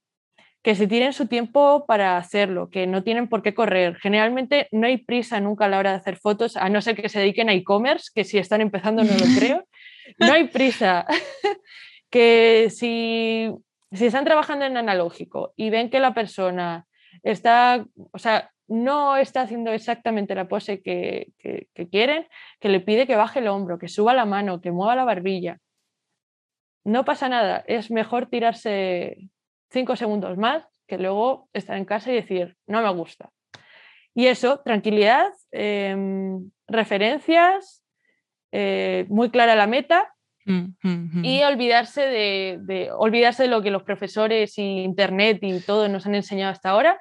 que se tiren su tiempo para hacerlo, que no tienen por qué correr. Generalmente no hay prisa nunca a la hora de hacer fotos, a no ser que se dediquen a e-commerce, que si están empezando no lo creo. No hay prisa. que si, si están trabajando en analógico y ven que la persona está, o sea, no está haciendo exactamente la pose que, quieren, que le pide que baje el hombro, que suba la mano, que mueva la barbilla. No pasa nada, es mejor tirarse cinco segundos más que luego estar en casa y decir, no me gusta. Y eso, tranquilidad, em, referencias, eh, muy clara la meta mm, mm, y olvidarse de, olvidarse de lo que los profesores y internet y todo nos han enseñado hasta ahora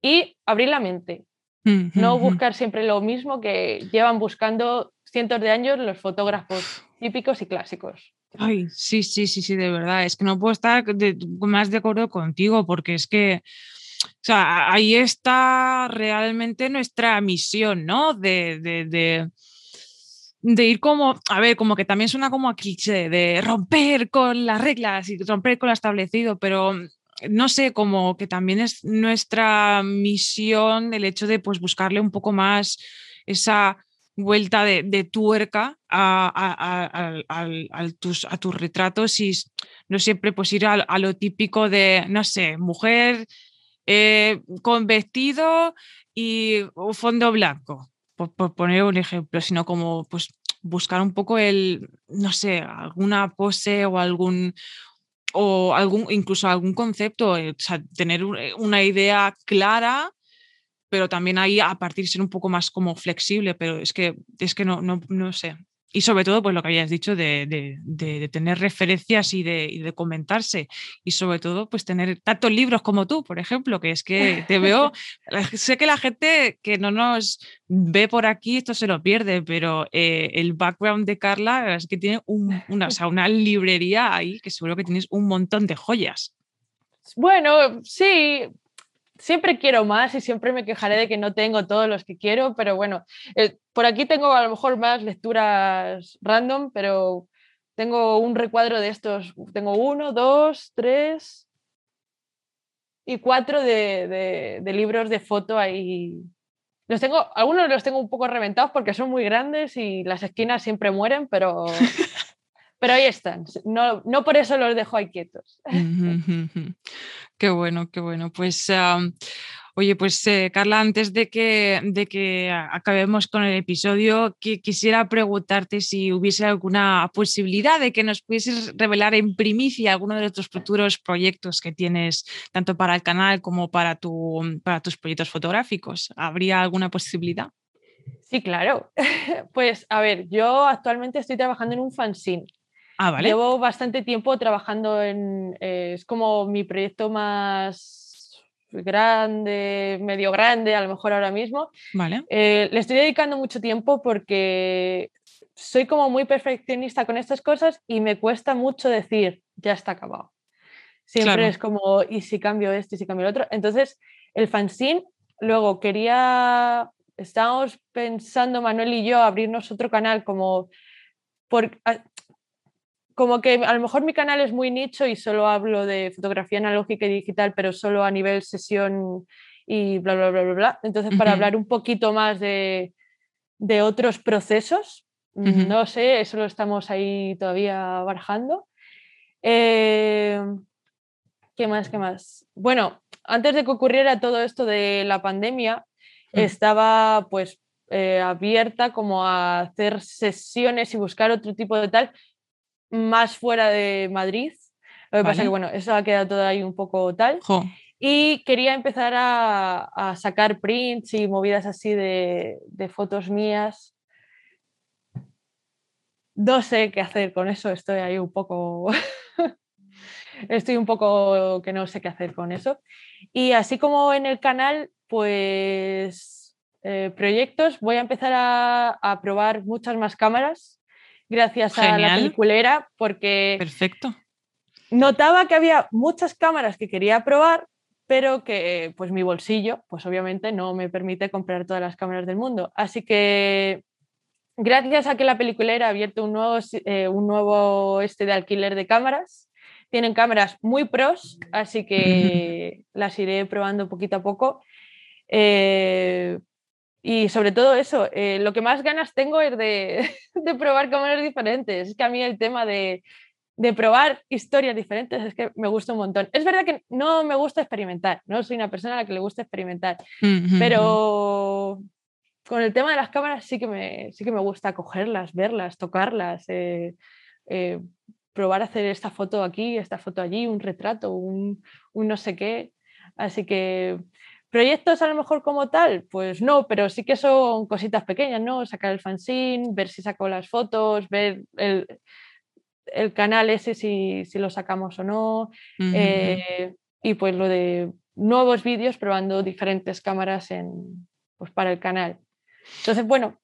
y abrir la mente. No buscar siempre lo mismo que llevan buscando cientos de años los fotógrafos típicos y clásicos. Ay, sí, sí, sí, sí, de verdad. Es que no puedo estar más de acuerdo contigo porque es que, o sea, ahí está realmente nuestra misión, ¿no? De, de, de, ir como, a ver, como que también suena como a cliché, de romper con las reglas y romper con lo establecido, pero no sé, como que también es nuestra misión el hecho de pues buscarle un poco más esa vuelta de, tuerca a, tus, a, tus, retratos y no siempre pues ir a, lo típico de, no sé, mujer eh, con vestido y fondo blanco, por, poner un ejemplo, sino como pues buscar un poco el, no sé, alguna pose o algún o algún, incluso algún concepto, eh, tener una idea clara pero también ahí a partir ser un poco más como flexible, pero es que, es que no, no, no sé. Y sobre todo, pues lo que habías dicho de, de, de, tener referencias y de, y de, comentarse. Y sobre todo, pues tener tantos libros como tú, por ejemplo, que es que te veo, sé que la gente que no nos ve por aquí, esto se lo pierde, pero eh, el background de Carla es que tiene un, una, o sea, una librería ahí que seguro que tienes un montón de joyas. Bueno, sí, siempre quiero más y siempre me quejaré de que no tengo todos los que quiero, pero bueno, eh, por aquí tengo a lo mejor más lecturas random, pero tengo un recuadro de estos, tengo uno, dos, tres y cuatro de, de libros de foto ahí. Los tengo, algunos los tengo un poco reventados porque son muy grandes y las esquinas siempre mueren, pero pero ahí están. No, no por eso los dejo ahí quietos. Qué bueno, qué bueno. Pues, oye, pues eh, Carla, antes de que, de que acabemos con el episodio, quisiera preguntarte si hubiese alguna posibilidad de que nos pudieses revelar en primicia alguno de tus futuros proyectos que tienes, tanto para el canal como para, tu, para tus proyectos fotográficos. ¿Habría alguna posibilidad? Sí, claro. Pues a ver, yo actualmente estoy trabajando en un fanzine Ah, Llevo bastante tiempo trabajando en. Eh, es como mi proyecto más grande, medio grande, a lo mejor ahora mismo. Vale. Eh, le estoy dedicando mucho tiempo porque soy como muy perfeccionista con estas cosas y me cuesta mucho decir, ya está acabado. Siempre es como, ¿y si cambio esto y si cambio el otro? Entonces, el fanzine, luego quería, estábamos pensando, Manuel y yo, abrirnos otro canal como por, como que a lo mejor mi canal es muy nicho y solo hablo de fotografía analógica y digital, pero solo a nivel sesión y bla, bla, bla, bla, bla. Entonces, para hablar un poquito más de, de otros procesos, no sé, eso lo estamos ahí todavía barajando. Eh, ¿Qué más? ¿Qué más? Bueno, antes de que ocurriera todo esto de la pandemia, mm. estaba pues eh, abierta como a hacer sesiones y buscar otro tipo de tal, más fuera de Madrid. Lo que pasa es que, bueno, eso ha quedado todo ahí un poco tal. Y quería empezar a, sacar prints y movidas así de, fotos mías. No sé qué hacer con eso, estoy ahí un poco... estoy un poco que no sé qué hacer con eso. Y así como en el canal, pues eh, proyectos, voy a empezar a probar muchas más cámaras gracias a la peliculera, porque Perfecto. notaba que había muchas cámaras que quería probar, pero que pues mi bolsillo, pues obviamente no me permite comprar todas las cámaras del mundo. Así que gracias a que la peliculera ha abierto un nuevo, eh, un nuevo este de alquiler de cámaras, tienen cámaras muy pros, así que las iré probando poquito a poco. Eh, y sobre todo eso, eh, lo que más ganas tengo es de, de, probar cámaras diferentes. Es que a mí el tema de, de, probar historias diferentes es que me gusta un montón. Es verdad que no me gusta experimentar, no soy una persona a la que le gusta experimentar, pero con el tema de las cámaras sí que me, sí que me gusta cogerlas, verlas, tocarlas, eh, eh, probar a hacer esta foto aquí, esta foto allí, un retrato, un, un no sé qué. Así que Proyectos a lo mejor como tal, pues no, pero sí que son cositas pequeñas, ¿no? Sacar el fanzine, ver si saco las fotos, ver el, canal ese si, lo sacamos o no. Eh, y pues lo de nuevos vídeos probando diferentes cámaras en, pues para el canal. Entonces, bueno.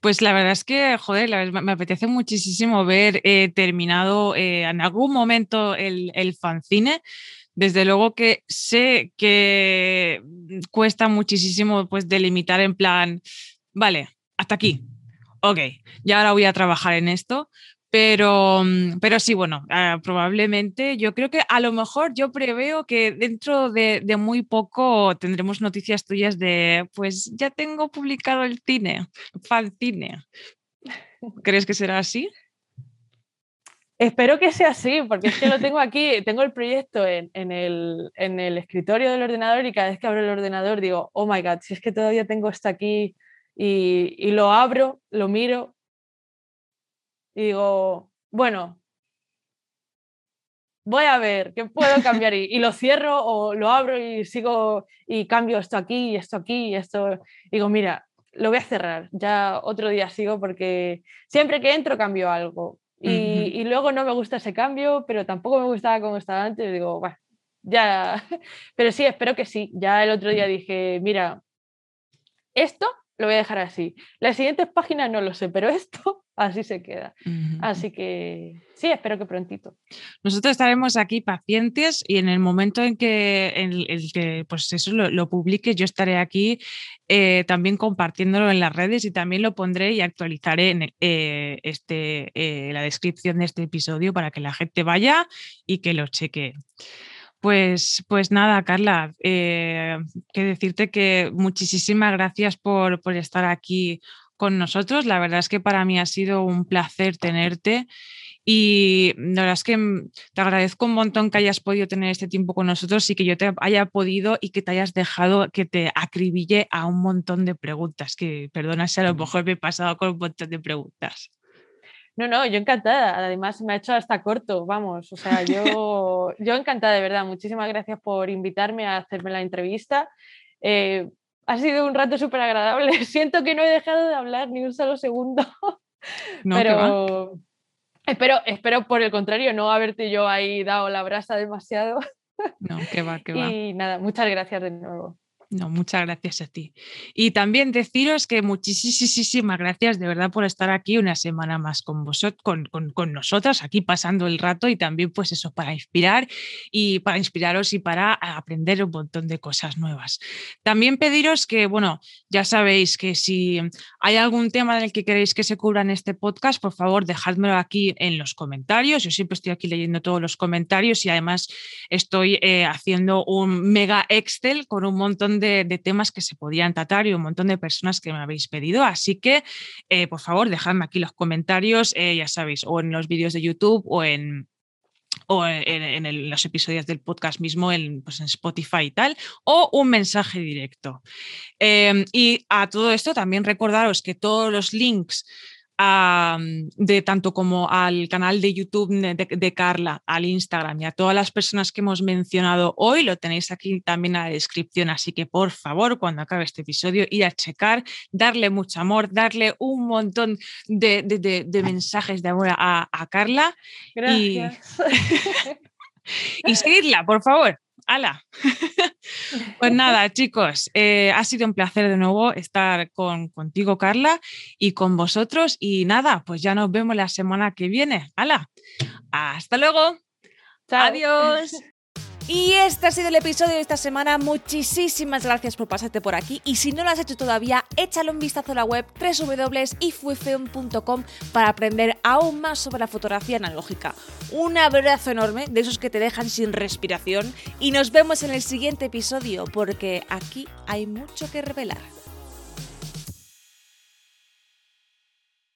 Pues la verdad es que, joder, me apetece muchísimo ver eh, terminado eh, en algún momento el, el fanzine. Desde luego que sé que cuesta muchísimo pues delimitar en plan, vale, hasta aquí. Ok, ya ahora voy a trabajar en esto, pero, pero sí, bueno, ah, probablemente yo creo que a lo mejor yo preveo que dentro de, de, muy poco tendremos noticias tuyas de, pues ya tengo publicado el cine, fan cine. ¿Crees que será así? Espero que sea así, porque es que lo tengo aquí, tengo el proyecto en, el, escritorio del ordenador y cada vez que abro el ordenador digo, oh my god, si es que todavía tengo esto aquí y, lo abro, lo miro y digo, bueno, voy a ver qué puedo cambiar y, lo cierro o lo abro y sigo y cambio esto aquí esto aquí y esto. Digo, mira, lo voy a cerrar, ya otro día sigo porque siempre que entro cambio algo y, luego no me gusta ese cambio, pero tampoco me gustaba como estaba antes. Digo, bueno, ya. Pero sí, espero que sí. Ya el otro día dije, mira, esto lo voy a dejar así. Las siguientes páginas no lo sé, pero esto así se queda. Así que sí, espero que prontito. Nosotros estaremos aquí pacientes y en el momento en que, el que pues eso lo, publique, yo estaré aquí eh, también compartiéndolo en las redes y también lo pondré y actualizaré en eh, este, eh, la descripción de este episodio para que la gente vaya y que lo cheque. Pues, pues nada, Carla, eh, que decirte que muchísimas gracias por, por estar aquí con nosotros. La verdad es que para mí ha sido un placer tenerte. Y la verdad es que mm, te agradezco un montón que hayas podido tener este tiempo con nosotros y que yo te haya podido y que te hayas dejado que te acribille a un montón de preguntas. Que perdona si a lo mejor me he pasado con un montón de preguntas. No, no, yo encantada. Además, me ha hecho hasta corto, vamos. O sea, yo, yo encantada, de verdad. Muchísimas gracias por invitarme a hacerme la entrevista. Eh, ha sido un rato súper agradable. Siento que no he dejado de hablar ni un solo segundo. No, pero espero, espero, por el contrario, no haberte yo ahí dado la brasa demasiado. No, que va, que va. Y nada, muchas gracias de nuevo. No, muchas gracias a ti. Y también deciros que muchísimas gracias de verdad por estar aquí una semana más con vosotros, con, con, nosotras, aquí pasando el rato y también pues eso para inspirar y para inspiraros y para aprender un montón de cosas nuevas. También pediros que, bueno, ya sabéis que si hay algún tema en el que queréis que se cubra en este podcast, por favor, dejádmelo aquí en los comentarios. Yo siempre estoy aquí leyendo todos los comentarios y además estoy eh, haciendo un mega Excel con un montón de, temas que se podían tratar y un montón de personas que me habéis pedido. Así que, eh, por favor, dejadme aquí los comentarios, eh, ya sabéis, o en los vídeos de YouTube o en, o en, los episodios del podcast mismo, en, pues en Spotify y tal, o un mensaje directo. Em, y a todo esto también recordaros que todos los links de tanto como al canal de YouTube de, Carla, al Instagram y a todas las personas que hemos mencionado hoy, lo tenéis aquí también en la descripción. Así que por favor, cuando acabe este episodio, ir a checar, darle mucho amor, darle un montón de, mensajes de amor a, Carla. Gracias. y seguirla, por favor. ¡Hala! pues nada, chicos, eh, ha sido un placer de nuevo estar con, contigo, Carla, y con vosotros. Y nada, pues ya nos vemos la semana que viene. ¡Hala! Hasta luego. Adiós. Y este ha sido el episodio de esta semana. Muchísimas gracias por pasarte por aquí. Y si no lo has hecho todavía, échale un vistazo a la web www.ifwefilm.com para aprender aún más sobre la fotografía analógica. Un abrazo enorme de esos que te dejan sin respiración. Y nos vemos en el siguiente episodio porque aquí hay mucho que revelar.